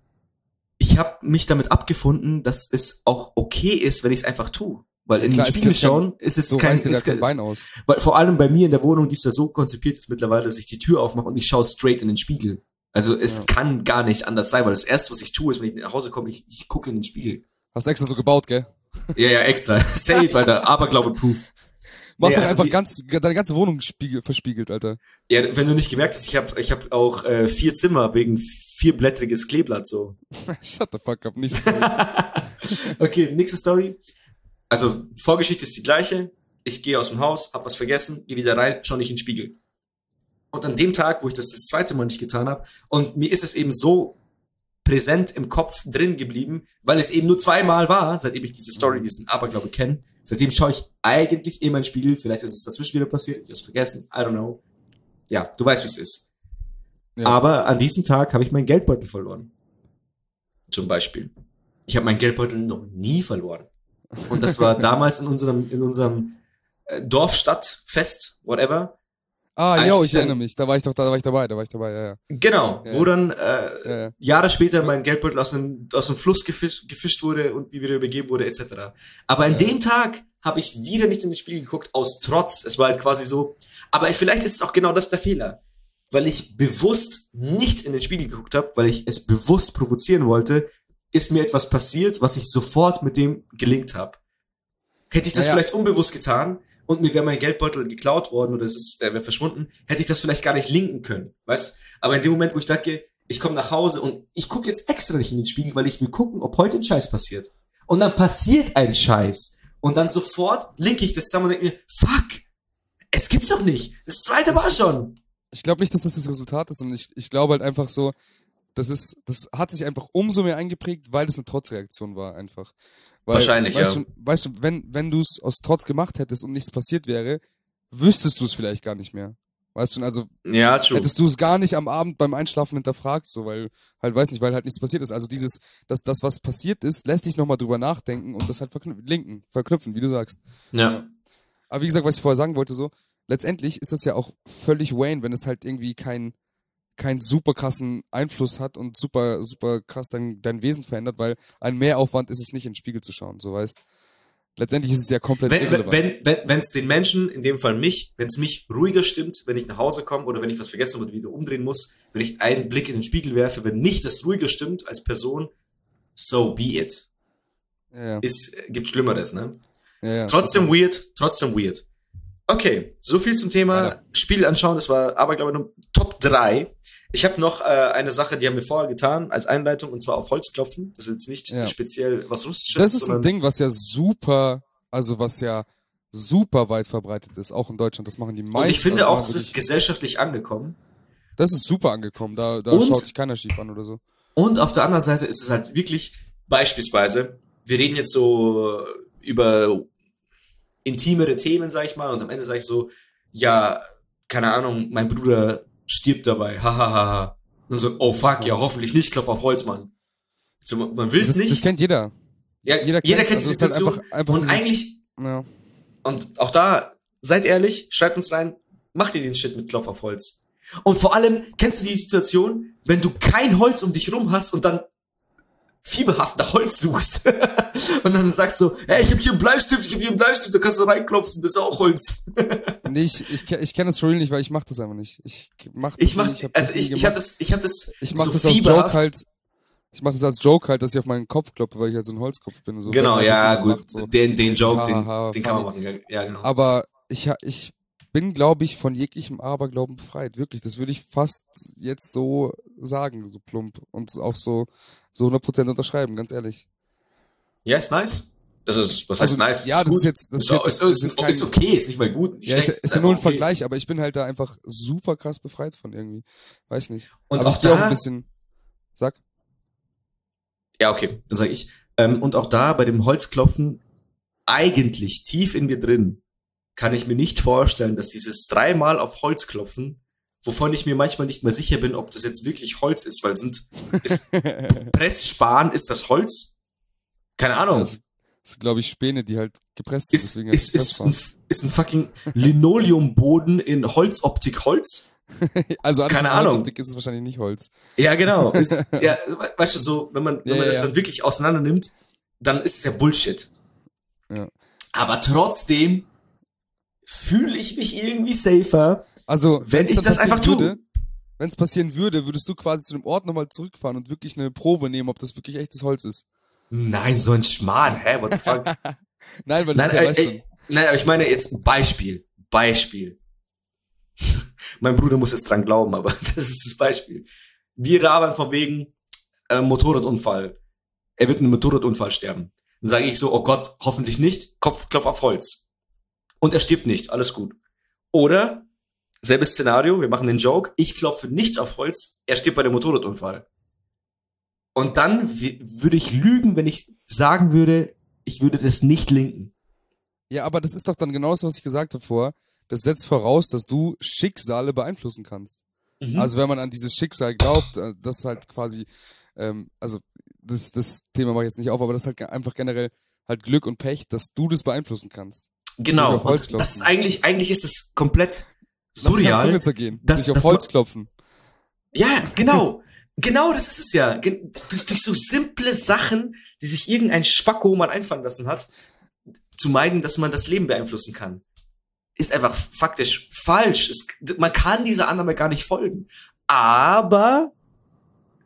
ich habe mich damit abgefunden, dass es auch okay ist, wenn ich es einfach tue. Weil in Klar, den Spiegel jetzt kein- schauen ist es so kein, ist, kein ist, Bein aus. weil vor allem bei mir in der Wohnung, die ist ja so konzipiert ist mittlerweile, dass ich die Tür aufmache und ich schaue straight in den Spiegel. Also es Ja. kann gar nicht anders sein, weil das erste, was ich tue, ist, wenn ich nach Hause komme, ich, ich gucke in den Spiegel. Hast extra so gebaut, gell? Ja, ja, extra. [laughs] Safe, Alter. Aberglaube-proof. Mach Nee, doch also einfach die- ganz, deine ganze Wohnung spiegel, verspiegelt, Alter. Ja, wenn du nicht gemerkt hast, ich habe ich hab auch äh, vier Zimmer wegen vierblättriges Kleeblatt so. [laughs] Shut the fuck up, nicht [laughs] okay, nächste Story. Also, Vorgeschichte ist die gleiche. Ich gehe aus dem Haus, hab was vergessen, gehe wieder rein, schau nicht in den Spiegel. Und an dem Tag, wo ich das das zweite Mal nicht getan habe, und mir ist es eben so präsent im Kopf drin geblieben, weil es eben nur zweimal war, seitdem ich diese Story, diesen Aberglaube kenne. Seitdem schaue ich eigentlich immer in den Spiegel. Vielleicht ist es dazwischen wieder passiert, ich habe es vergessen, I don't know. Ja, du weißt, wie es ist. Ja. Aber an diesem Tag habe ich meinen Geldbeutel verloren. Zum Beispiel. Ich habe meinen Geldbeutel noch nie verloren. Und das war [laughs] damals in unserem, in unserem äh, Dorfstadtfest, whatever. Ah, jo, ich erinnere mich. Da war ich doch, da war ich dabei, da war ich dabei, ja, ja. Genau, Ja. wo dann äh, ja, ja. Jahre später mein Geldbeutel aus dem, aus dem Fluss gefischt, gefischt wurde und mir wieder übergeben wurde, etc. Aber an dem Tag habe ich wieder nicht in den Spiegel geguckt, aus Trotz. Es war halt quasi so. Aber vielleicht ist es auch genau das der Fehler. Weil ich bewusst nicht in den Spiegel geguckt habe, weil ich es bewusst provozieren wollte, ist mir etwas passiert, was ich sofort mit dem gelingt habe. Hätte ich das vielleicht unbewusst getan und mir wäre mein Geldbeutel geklaut worden oder es ist, wäre verschwunden, hätte ich das vielleicht gar nicht linken können, weißt? Aber in dem Moment, wo ich dachte, ich komme nach Hause und ich gucke jetzt extra nicht in den Spiegel, weil ich will gucken, ob heute ein Scheiß passiert. Und dann passiert ein Scheiß. Und dann sofort linke ich das zusammen und denke mir, fuck, es gibt's doch nicht. Das zweite war schon. Ich glaube nicht, dass das das Resultat ist, und ich, ich glaube halt einfach so, das ist, das hat sich einfach umso mehr eingeprägt, weil das eine Trotzreaktion war einfach. Weil, Wahrscheinlich, weißt ja. Du, weißt du, wenn, wenn du es aus Trotz gemacht hättest und nichts passiert wäre, wüsstest du es vielleicht gar nicht mehr. Weißt du, also Ja, true. hättest du es gar nicht am Abend beim Einschlafen hinterfragt, so, weil, halt, weiß nicht, weil halt nichts passiert ist. Also dieses, das, das, was passiert ist, lässt dich nochmal drüber nachdenken und das halt verknüpfen, linken, verknüpfen, wie du sagst. Ja. Aber wie gesagt, was ich vorher sagen wollte, so, letztendlich ist das ja auch völlig Wayne, wenn es halt irgendwie kein, keinen super krassen Einfluss hat und super, super krass dein, dein Wesen verändert, weil ein Mehraufwand ist es nicht, in den Spiegel zu schauen, so weißt. Letztendlich ist es ja komplett Wenn irrelevant. wenn wenn wenn, es den Menschen, in dem Fall mich, wenn es mich ruhiger stimmt, wenn ich nach Hause komme oder wenn ich was vergessen oder wieder umdrehen muss, wenn ich einen Blick in den Spiegel werfe, wenn mich das ruhiger stimmt als Person, so be it. ja, Ist, gibt Schlimmeres, ne? ja, ja. Trotzdem weird, trotzdem weird. Okay, so viel zum Thema. Spiel anschauen. Das war aber, glaube ich, nur Top 3. Ich habe noch äh, eine Sache, die haben wir vorher getan, als Einleitung, und zwar auf Holz klopfen. Das ist jetzt nicht Ja. speziell was Russisches, Das ist ein Ding, was ja super, also was ja super weit verbreitet ist, auch in Deutschland. Das machen die meisten. und ich finde also auch, das ist gesellschaftlich angekommen. das ist super angekommen. Da, da Und- schaut sich keiner schief an oder so. Und auf der anderen Seite ist es halt wirklich, beispielsweise, wir reden jetzt so über intimere Themen, sag ich mal, und am Ende sage ich so, ja, keine Ahnung, mein Bruder stirbt dabei, hahaha. Und so, oh fuck, ja, hoffentlich nicht, klopf auf Holz, Mann. So, man will es nicht. das kennt jeder. ja, jeder jeder, kennt Also die halt Situation. einfach- einfach und eigentlich, Ja. und auch da, seid ehrlich, schreibt uns rein, macht ihr den Shit mit Klopf auf Holz. Und vor allem, kennst du die Situation, wenn du kein Holz um dich rum hast und dann fieberhaft nach Holz suchst. [laughs] und dann sagst du, hey, ich habe hier einen Bleistift, ich habe hier einen Bleistift, da kannst du reinklopfen, das ist auch Holz. [laughs] Nee, ich, ich, ich kenne das real nicht, weil ich mach das einfach nicht. Ich mach das Ich mach, also ich, ich habe das, ich habe das Ich mach so das als. Joke halt. Ich mach das als Joke halt, dass ich auf meinen Kopf kloppe, weil ich halt so ein Holzkopf bin. So, Genau, ja, gut. macht, so. Den, den Joke, den, den kann man machen. Ja, genau. Aber ich, ich bin, glaube ich, von jeglichem Aberglauben befreit. Wirklich. Das würde ich fast jetzt so sagen, so plump. Und auch so, so 100% unterschreiben, ganz ehrlich. Ja, ist nice. Das ist, was Also, heißt nice? ja, das gut. ist jetzt- das ist ist, jetzt- ist, das ist ist, jetzt kein- ist okay, ist nicht mal gut. Ja, ist, ist ja nur ein okay. Vergleich, aber ich bin halt da einfach super krass befreit von irgendwie. Weiß nicht. Und aber auch ich gehe auch da- ein bisschen. Sag. Ja, okay, dann sage ich. Ähm, und auch da bei dem Holzklopfen, eigentlich tief in mir drin, kann ich mir nicht vorstellen, dass dieses dreimal auf Holz klopfen, wovon ich mir manchmal nicht mehr sicher bin, ob das jetzt wirklich Holz ist, weil sind ist [laughs] Pressspan, ist das Holz? Keine Ahnung. Das ist, glaube ich, Späne, die halt gepresst sind. ist, deswegen ist, ist, ein, ist ein fucking Linoleumboden in Holzoptik Holz? [laughs] also alles keine in Ahnung. Holzoptik ist es wahrscheinlich nicht Holz. Ja, genau. Ist, [laughs] ja, we- weißt du, so, wenn man, wenn Ja, man das ja. dann wirklich auseinander nimmt, dann ist es ja Bullshit. Ja. Aber trotzdem fühle ich mich irgendwie safer, Also, wenn ich das einfach tue. würde, Wenn es passieren würde, würdest du quasi zu dem Ort nochmal zurückfahren und wirklich eine Probe nehmen, ob das wirklich echtes Holz ist. Nein, so ein Schmarrn, hä, what the fuck? [laughs] Nein, weil nein, das ist ja, äh, weißt du, äh, nein, aber ich meine jetzt Beispiel. Beispiel. [laughs] mein Bruder muss jetzt dran glauben, aber [laughs] das ist das Beispiel. Wir labern von wegen äh, Motorradunfall. Er wird in einem Motorradunfall sterben. Dann sage ich so, oh Gott, hoffentlich nicht. Kopf, Klopf auf Holz. Und er stirbt nicht, alles gut. Oder, selbes Szenario, wir machen den Joke, ich klopfe nicht auf Holz, er stirbt bei dem Motorradunfall. Und dann würde ich lügen, wenn ich sagen würde, ich würde das nicht linken. Ja, aber das ist doch dann genauso, was ich gesagt habe vorher. Das setzt voraus, dass du Schicksale beeinflussen kannst. Mhm. Also wenn man an dieses Schicksal glaubt, äh, das halt quasi, ähm, also das, das Thema mache ich jetzt nicht auf, aber das ist halt einfach generell halt Glück und Pech, dass du das beeinflussen kannst. Genau. Das ist eigentlich, eigentlich ist es komplett surreal. Zunge zergehen. Das- Nicht auf das Holz klopfen. Ja, genau. [laughs] genau, das ist es ja. Gen durch, durch so simple Sachen, die sich irgendein Spacko mal einfallen lassen hat, zu meiden, dass man das Leben beeinflussen kann, ist einfach faktisch falsch. Es, man kann dieser Annahme gar nicht folgen. Aber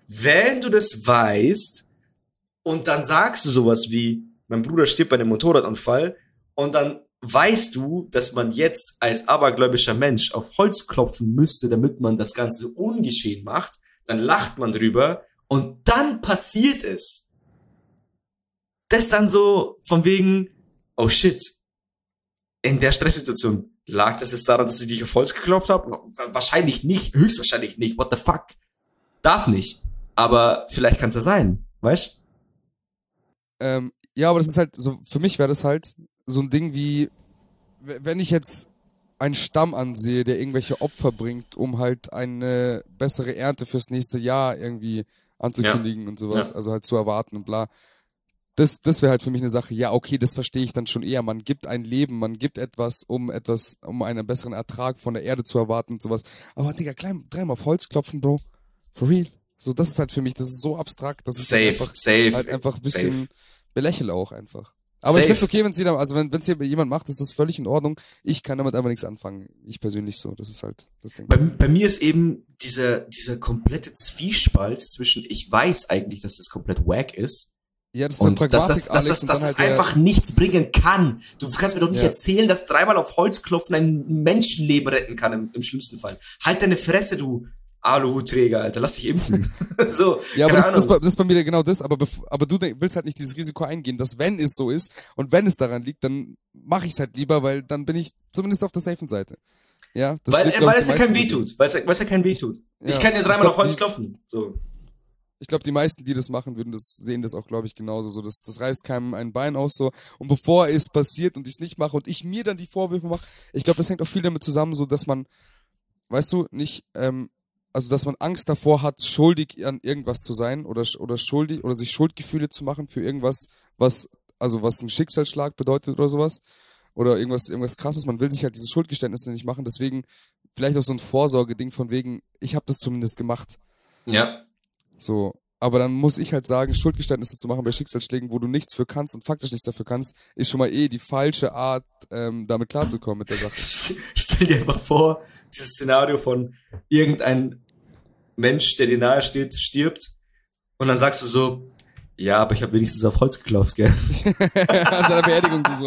wenn du das weißt und dann sagst du sowas wie, mein Bruder stirbt bei einem Motorradunfall und dann weißt du, dass man jetzt als abergläubischer Mensch auf Holz klopfen müsste, damit man das Ganze ungeschehen macht, dann lacht man drüber und dann passiert es. Das dann so von wegen, oh shit, in der Stresssituation lag das jetzt daran, dass ich dich auf Holz geklopft habe? Wahrscheinlich nicht, höchstwahrscheinlich nicht. What the fuck? Darf nicht. Aber vielleicht kann es ja sein, weißt? Ähm, ja, aber das ist halt, so, für mich wäre das halt so ein Ding wie, wenn ich jetzt einen Stamm ansehe, der irgendwelche Opfer bringt, um halt eine bessere Ernte fürs nächste Jahr irgendwie anzukündigen und sowas, Ja. also halt zu erwarten und bla. Das, das wäre halt für mich eine Sache, ja, okay, das verstehe ich dann schon eher. Man gibt ein Leben, man gibt etwas, um etwas, um einen besseren Ertrag von der Erde zu erwarten und sowas. Aber Digga, klein, dreimal auf Holz klopfen, Bro. For real. So, das ist halt für mich, das ist so abstrakt, dass ich Safe, das einfach safe. halt einfach ein bisschen safe. belächle auch einfach. Aber ich Safe. find's okay, wenn es jeder, also wenn es jemand macht, ist das völlig in Ordnung. Ich kann damit einfach nichts anfangen. Ich persönlich so. Das ist halt das Ding. Bei, bei mir ist eben dieser, dieser komplette Zwiespalt zwischen, ich weiß eigentlich, dass das komplett wack ist, Ja, das ist und dass das, dass das, dass das halt einfach nichts bringen kann. Du kannst mir doch nicht Ja. erzählen, dass dreimal auf Holz klopfen ein Menschenleben retten kann im, im schlimmsten Fall. Halt deine Fresse, du Aluhutträger, Alter, lass dich impfen. [laughs] so, Ja, aber das, das, das ist bei mir genau das, aber, aber du willst halt nicht dieses Risiko eingehen, dass wenn es so ist und wenn es daran liegt, dann mache ich es halt lieber, weil dann bin ich zumindest auf der safen Seite. Ja, das weil wird, weil es ja kein Weh tut. Weil es, ja kein Weh tut. Ja. Ich kann ja dreimal glaub, auf Holz klopfen. So. Ich glaube, die meisten, die das machen würden, das sehen das auch, glaube ich, genauso. So, das, das reißt keinem ein Bein aus so. Und bevor es passiert und ich es nicht mache und ich mir dann die Vorwürfe mache, ich glaube, das hängt auch viel damit zusammen, so dass man, weißt du, nicht, ähm, also dass man Angst davor hat, schuldig an irgendwas zu sein oder oder schuldig oder sich Schuldgefühle zu machen für irgendwas, was also was ein Schicksalsschlag bedeutet oder sowas oder irgendwas irgendwas krasses. Man will sich halt diese Schuldgeständnisse nicht machen. Deswegen vielleicht auch so ein Vorsorgeding von wegen, ich habe das zumindest gemacht. Ja. So. Aber dann muss ich halt sagen, Schuldgeständnisse zu machen bei Schicksalsschlägen, wo du nichts für kannst und faktisch nichts dafür kannst, ist schon mal eh die falsche Art, ähm, damit klarzukommen mit der Sache. [laughs] Stell dir einfach vor, dieses Szenario von irgendein Mensch, der dir nahe steht, stirbt und dann sagst du so, ja, aber ich habe wenigstens auf Holz geklopft, gell? [laughs] [laughs] An seiner Beerdigung so.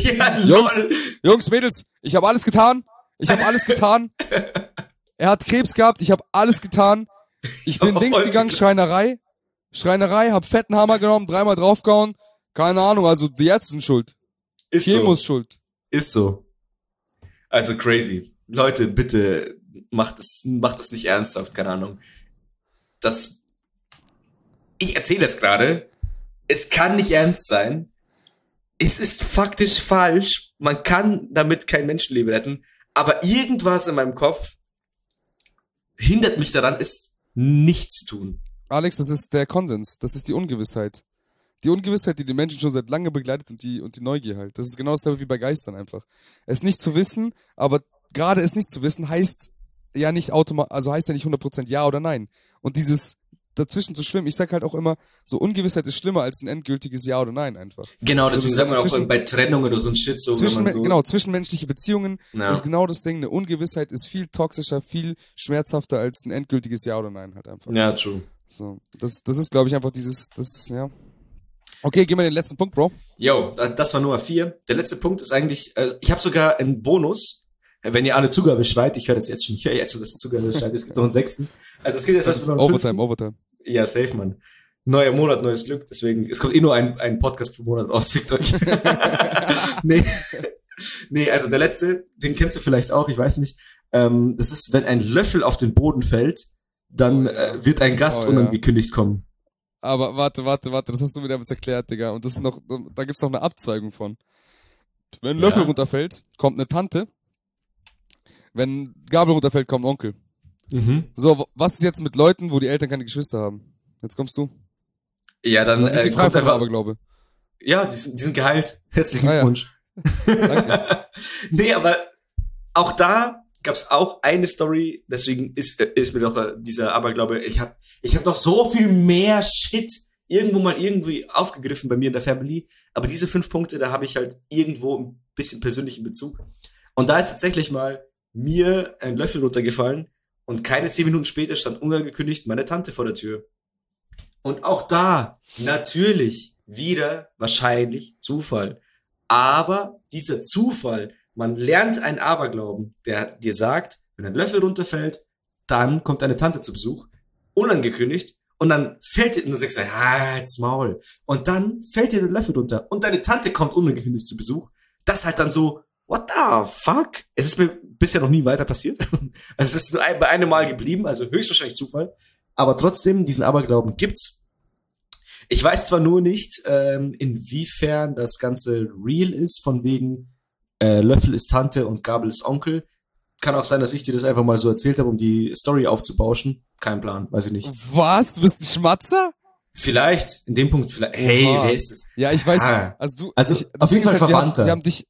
ja, Jungs. Jungs, Mädels, ich habe alles getan. Ich habe alles getan. Er hat Krebs gehabt, ich habe alles getan. Ich bin links gegangen. Schreinerei. Schreinerei, hab fetten Hammer genommen, dreimal draufgehauen. Keine Ahnung, also die Ärzte sind schuld. Ist Chemo ist so. schuld. Ist so. Also crazy. Leute, bitte macht es, macht es nicht ernsthaft, keine Ahnung. Das, ich erzähle es gerade. Es kann nicht ernst sein. Es ist faktisch falsch. Man kann damit kein Menschenleben retten. Aber irgendwas in meinem Kopf hindert mich daran, es nicht zu tun. Alex, das ist der Konsens. Das ist die Ungewissheit. Die Ungewissheit, die die Menschen schon seit lange begleitet und die, und die Neugier halt. Das ist genau dasselbe wie bei Geistern einfach. Es nicht zu wissen, aber gerade es nicht zu wissen heißt ja nicht automatisch, also heißt ja nicht 100% ja oder nein. Und dieses dazwischen zu schwimmen, ich sag halt auch immer, so Ungewissheit ist schlimmer als ein endgültiges Ja oder Nein einfach. Genau, deswegen Also sagt man auch bei Trennung oder so ein Shit so, wenn man so, genau, zwischenmenschliche Beziehungen Ja. ist genau das Ding. Eine Ungewissheit ist viel toxischer, viel schmerzhafter als ein endgültiges Ja oder Nein halt einfach. ja, true. So, das, das ist, glaube ich, einfach dieses, das, ja. Okay, gehen wir in den letzten Punkt, Bro. Yo, da- das war Nummer vier. Der letzte Punkt ist eigentlich, äh, ich habe sogar einen Bonus. Wenn ihr alle Zugabe schreit, ich höre das jetzt schon, ich höre jetzt schon, dass Zugabe schreit, es gibt noch einen sechsten. Also es geht jetzt Das erst ist mal um Overtime, Overtime. Ja, safe, man. Neuer Monat, neues Glück, deswegen, es kommt eh nur ein, ein Podcast pro Monat raus, fickt euch. [laughs] nee. nee, also der letzte, den kennst du vielleicht auch, ich weiß nicht. Ähm, das ist, wenn ein Löffel auf den Boden fällt, dann Oh ja. äh, wird ein Gast Oh ja. unangekündigt kommen. Aber warte, warte, warte, das hast du mir damals erklärt, Digga. Und das ist noch, da gibt's noch eine Abzweigung von. Wenn ein Löffel Ja. runterfällt, kommt eine Tante. Wenn Gabel runterfällt, kommt ein Onkel. Mhm. So, was ist jetzt mit Leuten, wo die Eltern keine Geschwister haben? Jetzt kommst du. Ja, dann, sind äh, die kommt von einfach, Aberglaube. ja, die sind, die sind geheilt. [laughs] Herzlichen Ah, ja. Glückwunsch. Danke. [laughs] nee, aber auch da gab's auch eine Story, deswegen ist, äh, ist mir doch äh, dieser Aberglaube, ich hab, ich hab noch so viel mehr Shit irgendwo mal irgendwie aufgegriffen bei mir in der Family, aber diese fünf Punkte, da habe ich halt irgendwo ein bisschen persönlichen Bezug. Und da ist tatsächlich mal mir ein Löffel runtergefallen und keine zehn Minuten später stand unangekündigt meine Tante vor der Tür. Und auch da, natürlich, wieder wahrscheinlich Zufall. Aber dieser Zufall, man lernt einen Aberglauben, der dir sagt, wenn ein Löffel runterfällt, dann kommt deine Tante zu Besuch, unangekündigt, und dann fällt dir, und du sagst, ja, jetzt Maul. Und dann fällt dir der Löffel runter, und deine Tante kommt unangekündigt zu Besuch. Das halt dann so, what the fuck? Es ist mir bisher noch nie weiter passiert. [laughs] Also es ist nur ein, bei einem Mal geblieben, also höchstwahrscheinlich Zufall. Aber trotzdem, diesen Aberglauben gibt's. Ich weiß zwar nur nicht, ähm, inwiefern das Ganze real ist, von wegen äh, Löffel ist Tante und Gabel ist Onkel. Kann auch sein, dass ich dir das einfach mal so erzählt habe, um die Story aufzubauschen. Kein Plan, weiß ich nicht. Was? Du bist ein Schmatzer? Vielleicht, in dem Punkt, vielleicht, hey, Oha. wer ist es? Ja, ich weiß. Ah. Also du, Also, ich, auf jeden Ding ist Fall wir haben, Verwandter. wir haben dich,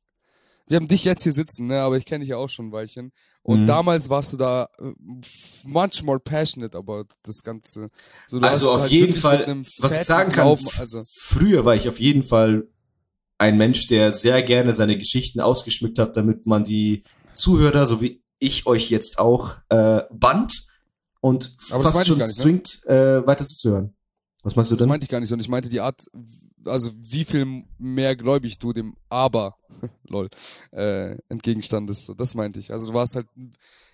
wir haben dich jetzt hier sitzen, ne? Aber ich kenne dich ja auch schon ein Weilchen. Und Mhm. damals warst du da äh, much more passionate about das Ganze. So, Also auf halt jeden Fall, was ich sagen kann, Glauben, also früher war ich auf jeden Fall ein Mensch, der sehr gerne seine Geschichten ausgeschmückt hat, damit man die Zuhörer, so wie ich euch jetzt auch, äh, band und Aber das fast schon nicht, ne? zwingt, äh, weiter zuzuhören. Was meinst du das denn? meinte ich gar nicht so. Und ich meinte die Art, also wie viel mehr gläubig du dem Aber, [laughs] lol, äh, entgegenstandest. So, das meinte ich. Also du warst halt,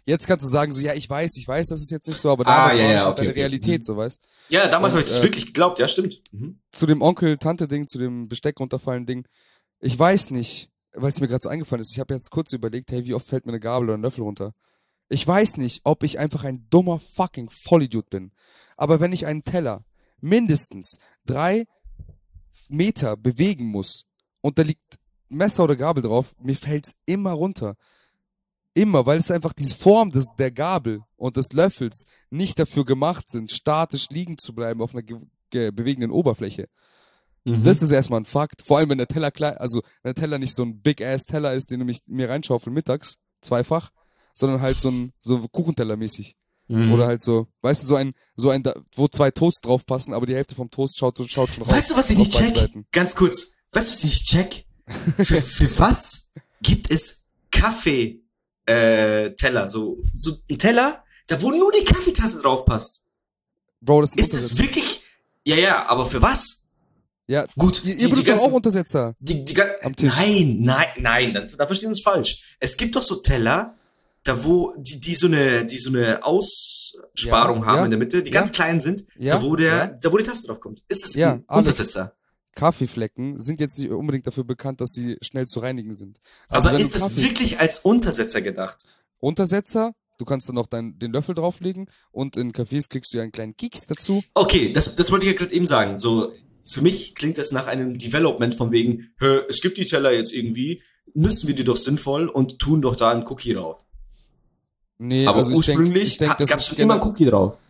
jetzt kannst du sagen so, ja, ich weiß, ich weiß, das ist jetzt nicht so, aber Ah, damals ja, war ja, es halt okay, deine okay. Realität, Mhm. so weißt. ja, damals habe ich das äh, wirklich geglaubt, ja, stimmt. Mhm. zu dem Onkel-Tante-Ding, zu dem Besteck runterfallen Ding. Ich weiß nicht, weil es mir gerade so eingefallen ist. Ich habe jetzt kurz überlegt, hey, wie oft fällt mir eine Gabel oder ein Löffel runter? Ich weiß nicht, ob ich einfach ein dummer fucking Vollidiot bin. Aber wenn ich einen Teller mindestens drei Meter bewegen muss und da liegt Messer oder Gabel drauf, mir fällt's immer runter. Immer, weil es einfach diese Form des, der Gabel und des Löffels nicht dafür gemacht sind, statisch liegen zu bleiben auf einer ge ge bewegenden Oberfläche. Mhm. Das ist erstmal ein Fakt. Vor allem, wenn der Teller klein, also wenn der Teller nicht so ein Big-Ass-Teller ist, den du mich, mir reinschaufel mittags, zweifach, sondern halt so ein so Kuchenteller mäßig. Mhm. Oder halt so, weißt du, so ein, so ein, da- wo zwei Toasts drauf passen, aber die Hälfte vom Toast schaut, schaut schon raus. Weißt du, was ich nicht check? Seiten. Ganz kurz. Weißt du, was ich nicht check? Für, [laughs] für was gibt es Kaffee, äh, Teller? So, so ein Teller, da wo nur die Kaffeetasse drauf passt. Bro, das ist ein Ist das wirklich, ja, ja, aber für was? Ja, Gut, ihr, die- ihr benutzt auch Untersetzer. Die, die, ga- Am Tisch. Nein, nein, nein, da, da verstehen wir uns falsch. Es gibt doch so Teller, da wo, die, die so eine, die so eine Aussparung Ja, haben ja, in der Mitte, die ja. ganz klein sind, da wo der, da wo die Taste drauf kommt. Ist das Ja, ein alles. Untersetzer? Kaffeeflecken sind jetzt nicht unbedingt dafür bekannt, dass sie schnell zu reinigen sind. Also aber ist das Kaffee- wirklich als Untersetzer gedacht? Untersetzer, du kannst dann noch dein, den Löffel drauflegen und in Cafés kriegst du ja einen kleinen Keks dazu. Okay, das, das wollte ich ja gerade eben sagen. So, für mich klingt das nach einem Development von wegen, hä, es gibt die Teller jetzt irgendwie, nutzen wir die doch sinnvoll und tun doch da einen Cookie drauf. Nee, Aber also ich denk, ursprünglich ich denk, das gab es immer einen Cookie drauf.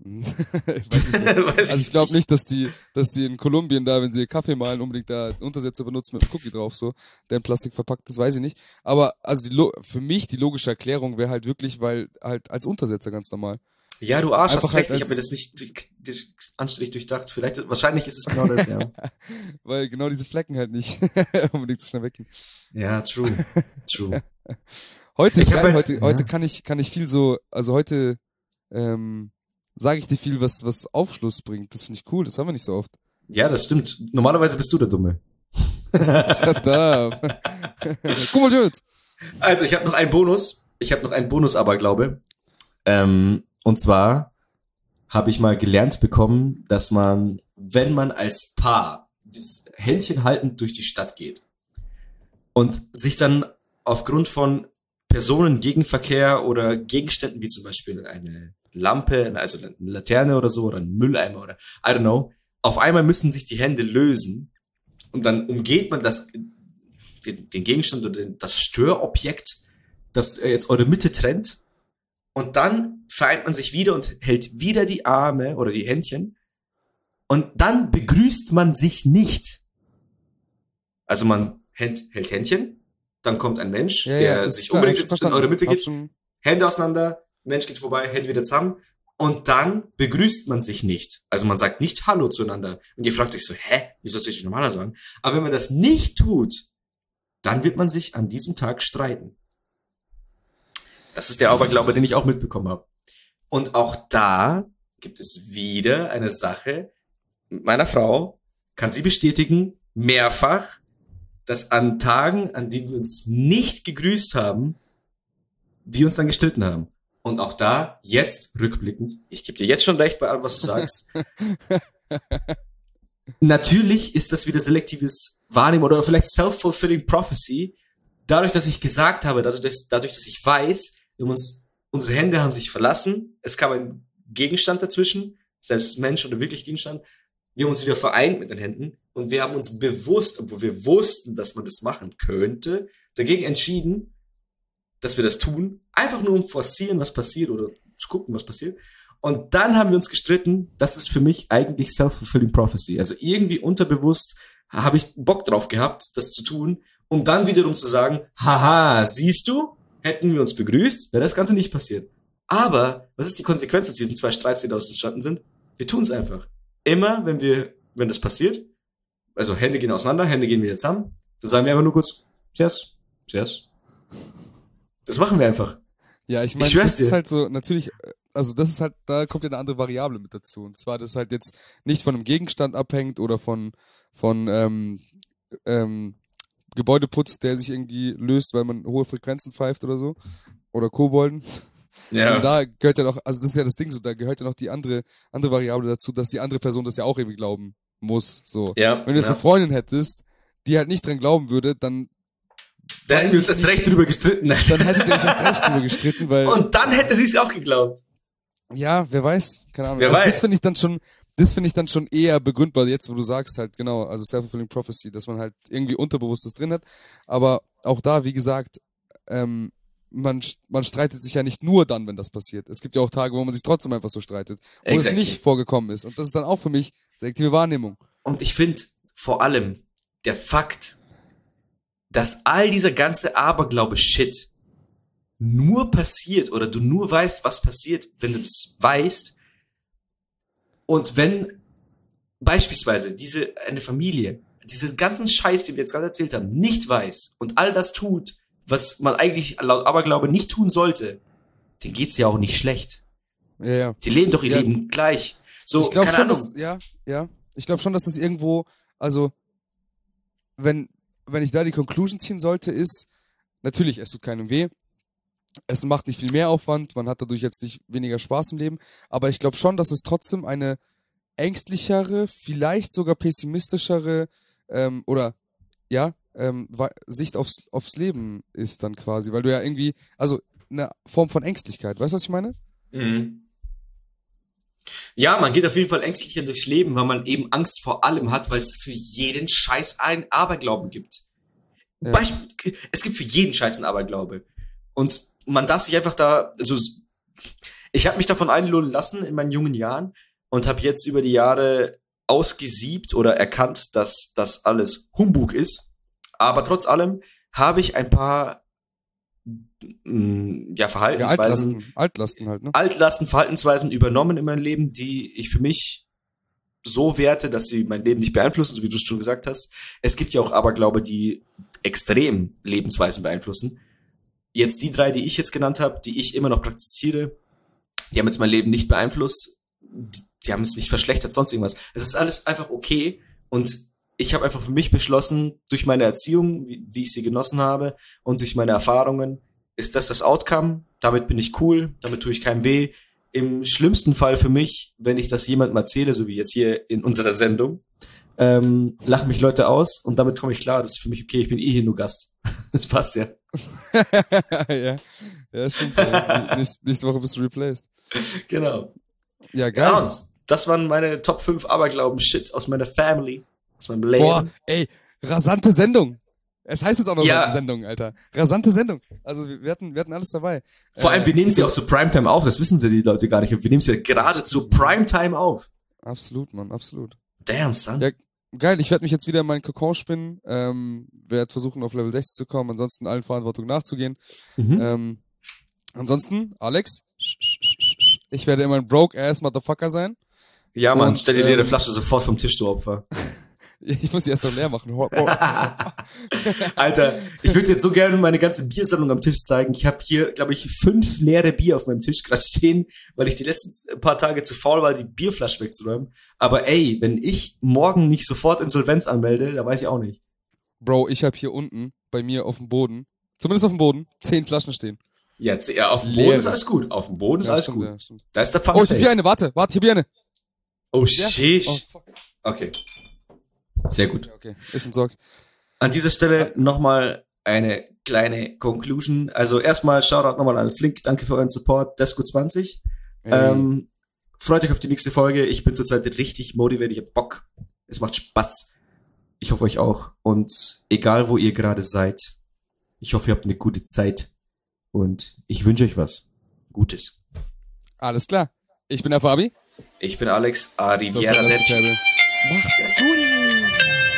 [laughs] ich [laughs] weiß nicht Also ich glaube nicht, dass die, dass die in Kolumbien da, wenn sie Kaffee malen, unbedingt da Untersetzer benutzen mit einem Cookie drauf, so, der in Plastik verpackt ist, weiß ich nicht. Aber also die, für mich die logische Erklärung wäre halt wirklich, weil halt als Untersetzer ganz normal. Ja, du Arsch, Einfach hast recht, halt ich habe mir das nicht anständig durchdacht. Vielleicht, wahrscheinlich ist es genau das, ja. [laughs] Weil genau diese Flecken halt nicht unbedingt so schnell weggehen. ja, true, true. Heute Ich geil, halt- heute, ja. kann ich, kann ich viel so, also heute ähm, sage ich dir viel, was, was Aufschluss bringt. Das finde ich cool, das haben wir nicht so oft. Ja, das stimmt. Normalerweise bist du der Dumme. [laughs] Shut up. [laughs] Guck mal, Jules. Also, ich habe noch einen Bonus. Ich habe noch einen Bonus-Aberglaube. Ähm, und zwar habe ich mal gelernt bekommen, dass man, wenn man als Paar dieses Händchen haltend durch die Stadt geht und sich dann aufgrund von Personen, Gegenverkehr oder Gegenständen wie zum Beispiel eine Lampe, also eine Laterne oder so oder ein Mülleimer oder I don't know, auf einmal müssen sich die Hände lösen und dann umgeht man das, den, den Gegenstand oder den, das Störobjekt, das äh, jetzt eure Mitte trennt. Und dann vereint man sich wieder und hält wieder die Arme oder die Händchen. Und dann begrüßt man sich nicht. Also man hält, hält Händchen, dann kommt ein Mensch, der ist sich klar, unbedingt jetzt in eure Mitte geht, Hände auseinander, Mensch geht vorbei, Hände wieder zusammen und dann begrüßt man sich nicht. Also man sagt nicht Hallo zueinander. Und ihr fragt euch so, hä, wie soll ich normaler sagen? Aber wenn man das nicht tut, dann wird man sich an diesem Tag streiten. Das ist der Aberglaube, den ich auch mitbekommen habe. Und auch da gibt es wieder eine Sache mit meiner Frau, kann sie bestätigen, mehrfach, dass an Tagen, an denen wir uns nicht gegrüßt haben, wir uns dann gestritten haben. Und auch da, jetzt rückblickend, ich gebe dir jetzt schon recht bei allem, was du sagst. [laughs] Natürlich ist das wieder selektives Wahrnehmen oder vielleicht self-fulfilling prophecy. Dadurch, dass ich gesagt habe, dadurch, dass, dadurch, dass ich weiß, uns, unsere Hände haben sich verlassen, es kam ein Gegenstand dazwischen, selbst Mensch oder wirklich Gegenstand. Wir haben uns wieder vereint mit den Händen und wir haben uns bewusst, obwohl wir wussten, dass man das machen könnte, dagegen entschieden, dass wir das tun, einfach nur um forcieren, was passiert oder zu gucken, was passiert. Und dann haben wir uns gestritten, das ist für mich eigentlich self-fulfilling prophecy. Also irgendwie unterbewusst habe ich Bock drauf gehabt, das zu tun, um dann wiederum zu sagen, haha, siehst du, hätten wir uns begrüßt, wäre das Ganze nicht passiert. Aber was ist die Konsequenz aus diesen zwei Streits, die daraus entstanden sind? Wir tun es einfach. Immer, wenn wir, wenn das passiert, also Hände gehen auseinander, Hände gehen wieder zusammen, dann sagen wir einfach nur kurz, Cheers, Cheers. Das machen wir einfach. Ja, ich meine, das ist dir. halt so, natürlich, also das ist halt, da kommt ja eine andere Variable mit dazu. Und zwar, dass halt jetzt nicht von einem Gegenstand abhängt oder von, von ähm, ähm, Gebäudeputz, der sich irgendwie löst, weil man hohe Frequenzen pfeift oder so. Oder Kobolden. Und da gehört ja noch, also das ist ja das Ding so, da gehört ja noch die andere, andere Variable dazu, dass die andere Person das ja auch irgendwie glauben muss. So. Ja, Wenn du jetzt ja. eine Freundin hättest, die halt nicht dran glauben würde, dann, Da hätten wir uns ich Recht drüber gestritten. [laughs] dann hättet ihr euch erst recht drüber gestritten, weil. Und dann hätte sie es auch geglaubt. Ja, wer weiß, keine Ahnung. Wer also weiß. Das finde ich dann schon, das finde ich dann schon eher begründbar jetzt, wo du sagst halt genau, also self-fulfilling prophecy, dass man halt irgendwie Unterbewusstes drin hat. Aber auch da, wie gesagt, ähm, man, man streitet sich ja nicht nur dann, wenn das passiert. Es gibt ja auch Tage, wo man sich trotzdem einfach so streitet, wo Exactly. es nicht vorgekommen ist. Und das ist dann auch für mich selektive Wahrnehmung. Und ich finde vor allem der Fakt, dass all dieser ganze Aberglaube-Shit nur passiert oder du nur weißt, was passiert, wenn du das weißt. Und wenn beispielsweise diese, eine Familie, diesen ganzen Scheiß, den wir jetzt gerade erzählt haben, nicht weiß und all das tut, was man eigentlich laut Aberglaube nicht tun sollte, denen geht's ja auch nicht schlecht. Ja, ja. Die leben doch ihr Ja. Leben gleich. So, ich glaube keine schon, Ahnung. dass, ja, ja. Ich glaube schon, dass das irgendwo, also, wenn, wenn ich da die Conclusion ziehen sollte, ist, natürlich, es tut keinem weh. Es macht nicht viel mehr Aufwand, man hat dadurch jetzt nicht weniger Spaß im Leben, aber ich glaube schon, dass es trotzdem eine ängstlichere, vielleicht sogar pessimistischere ähm, oder ja, ähm, Sicht aufs, aufs Leben ist dann quasi, weil du ja irgendwie, also eine Form von Ängstlichkeit, weißt du, was ich meine? Mhm. Ja, man geht auf jeden Fall ängstlicher durchs Leben, weil man eben Angst vor allem hat, weil es für jeden Scheiß einen Aberglauben gibt. Ja. Beispiel, es gibt für jeden Scheiß einen Aberglaube. Und man darf sich einfach da, also ich habe mich davon einlullen lassen in meinen jungen Jahren und habe jetzt über die Jahre ausgesiebt oder erkannt, dass das alles Humbug ist. Aber trotz allem habe ich ein paar mh, ja, Ja, Verhaltensweisen, Altlasten, Altlasten halt, ne? Altlasten, Verhaltensweisen übernommen in meinem Leben, die ich für mich so werte, dass sie mein Leben nicht beeinflussen, so wie du es schon gesagt hast. Es gibt ja auch Aberglaube, die extrem Lebensweisen beeinflussen. Jetzt die drei, die ich jetzt genannt habe, die ich immer noch praktiziere, die haben jetzt mein Leben nicht beeinflusst, die, die haben es nicht verschlechtert, sonst irgendwas. Es ist alles einfach okay und ich habe einfach für mich beschlossen, durch meine Erziehung, wie, wie ich sie genossen habe und durch meine Erfahrungen, ist das das Outcome. Damit bin ich cool, damit tue ich keinem weh. Im schlimmsten Fall für mich, wenn ich das jemandem erzähle, so wie jetzt hier in unserer Sendung, ähm, lachen mich Leute aus und damit komme ich klar. Das ist für mich okay, ich bin eh hier nur Gast. [laughs] Das passt ja. [laughs] ja. ja, stimmt. Ja. Nächste, nächste Woche bist du replaced. Genau. Ja, geil. Ja, das waren meine Top 5 Aberglauben-Shit aus meiner Family, aus meinem Leben. Boah, ey, rasante Sendung. Es heißt jetzt auch noch Ja. Sendung, Alter. Rasante Sendung. Also wir hatten, wir hatten alles dabei. Vor allem, Äh, wir nehmen sie auch zu Primetime auf, das wissen sie die Leute gar nicht. Wir nehmen sie ja gerade zu Primetime auf. Absolut, Mann, absolut. Damn, son. Ja, Geil, ich werde mich jetzt wieder in meinen Kokon spinnen, ähm, werde versuchen auf Level 60 zu kommen, ansonsten allen Verantwortung nachzugehen. Mhm. Ähm, ansonsten, Alex, ich werde immer ein broke-ass Motherfucker sein. Ja, Mann, und, stell dir die ähm, Flasche sofort vom Tisch, du Opfer. [laughs] [laughs] Ich muss die erst noch leer machen. [laughs] Alter, ich würde jetzt so gerne meine ganze Biersammlung am Tisch zeigen. Ich habe hier, glaube ich, fünf leere Bier auf meinem Tisch gerade stehen, weil ich die letzten paar Tage zu faul war, die Bierflasche wegzuräumen. Aber ey, wenn ich morgen nicht sofort Insolvenz anmelde, da weiß ich auch nicht. Bro, ich habe hier unten bei mir auf dem Boden, zumindest auf dem Boden, zehn Flaschen stehen. Jetzt, ja, auf dem Leere. Boden ist alles gut. Auf dem Boden ist Ja, alles stimmt, gut. ja. Da ist der Fun Oh, ich hab hier eine, warte, warte, ich hab hier eine. Oh, shit. Oh. Okay. Sehr gut. Okay, ist entsorgt. An dieser Stelle nochmal eine kleine Conclusion. Also erstmal Shoutout nochmal an Flink. Danke für euren Support. Desco 20. Ey, Ähm, freut euch auf die nächste Folge. Ich bin zurzeit richtig motiviert. Ich hab Bock. Es macht Spaß. Ich hoffe euch auch. Und egal wo ihr gerade seid, ich hoffe, ihr habt eine gute Zeit. Und ich wünsche euch was Gutes. alles klar. Ich bin der Fabi. Ich bin Alex. Das Basturi.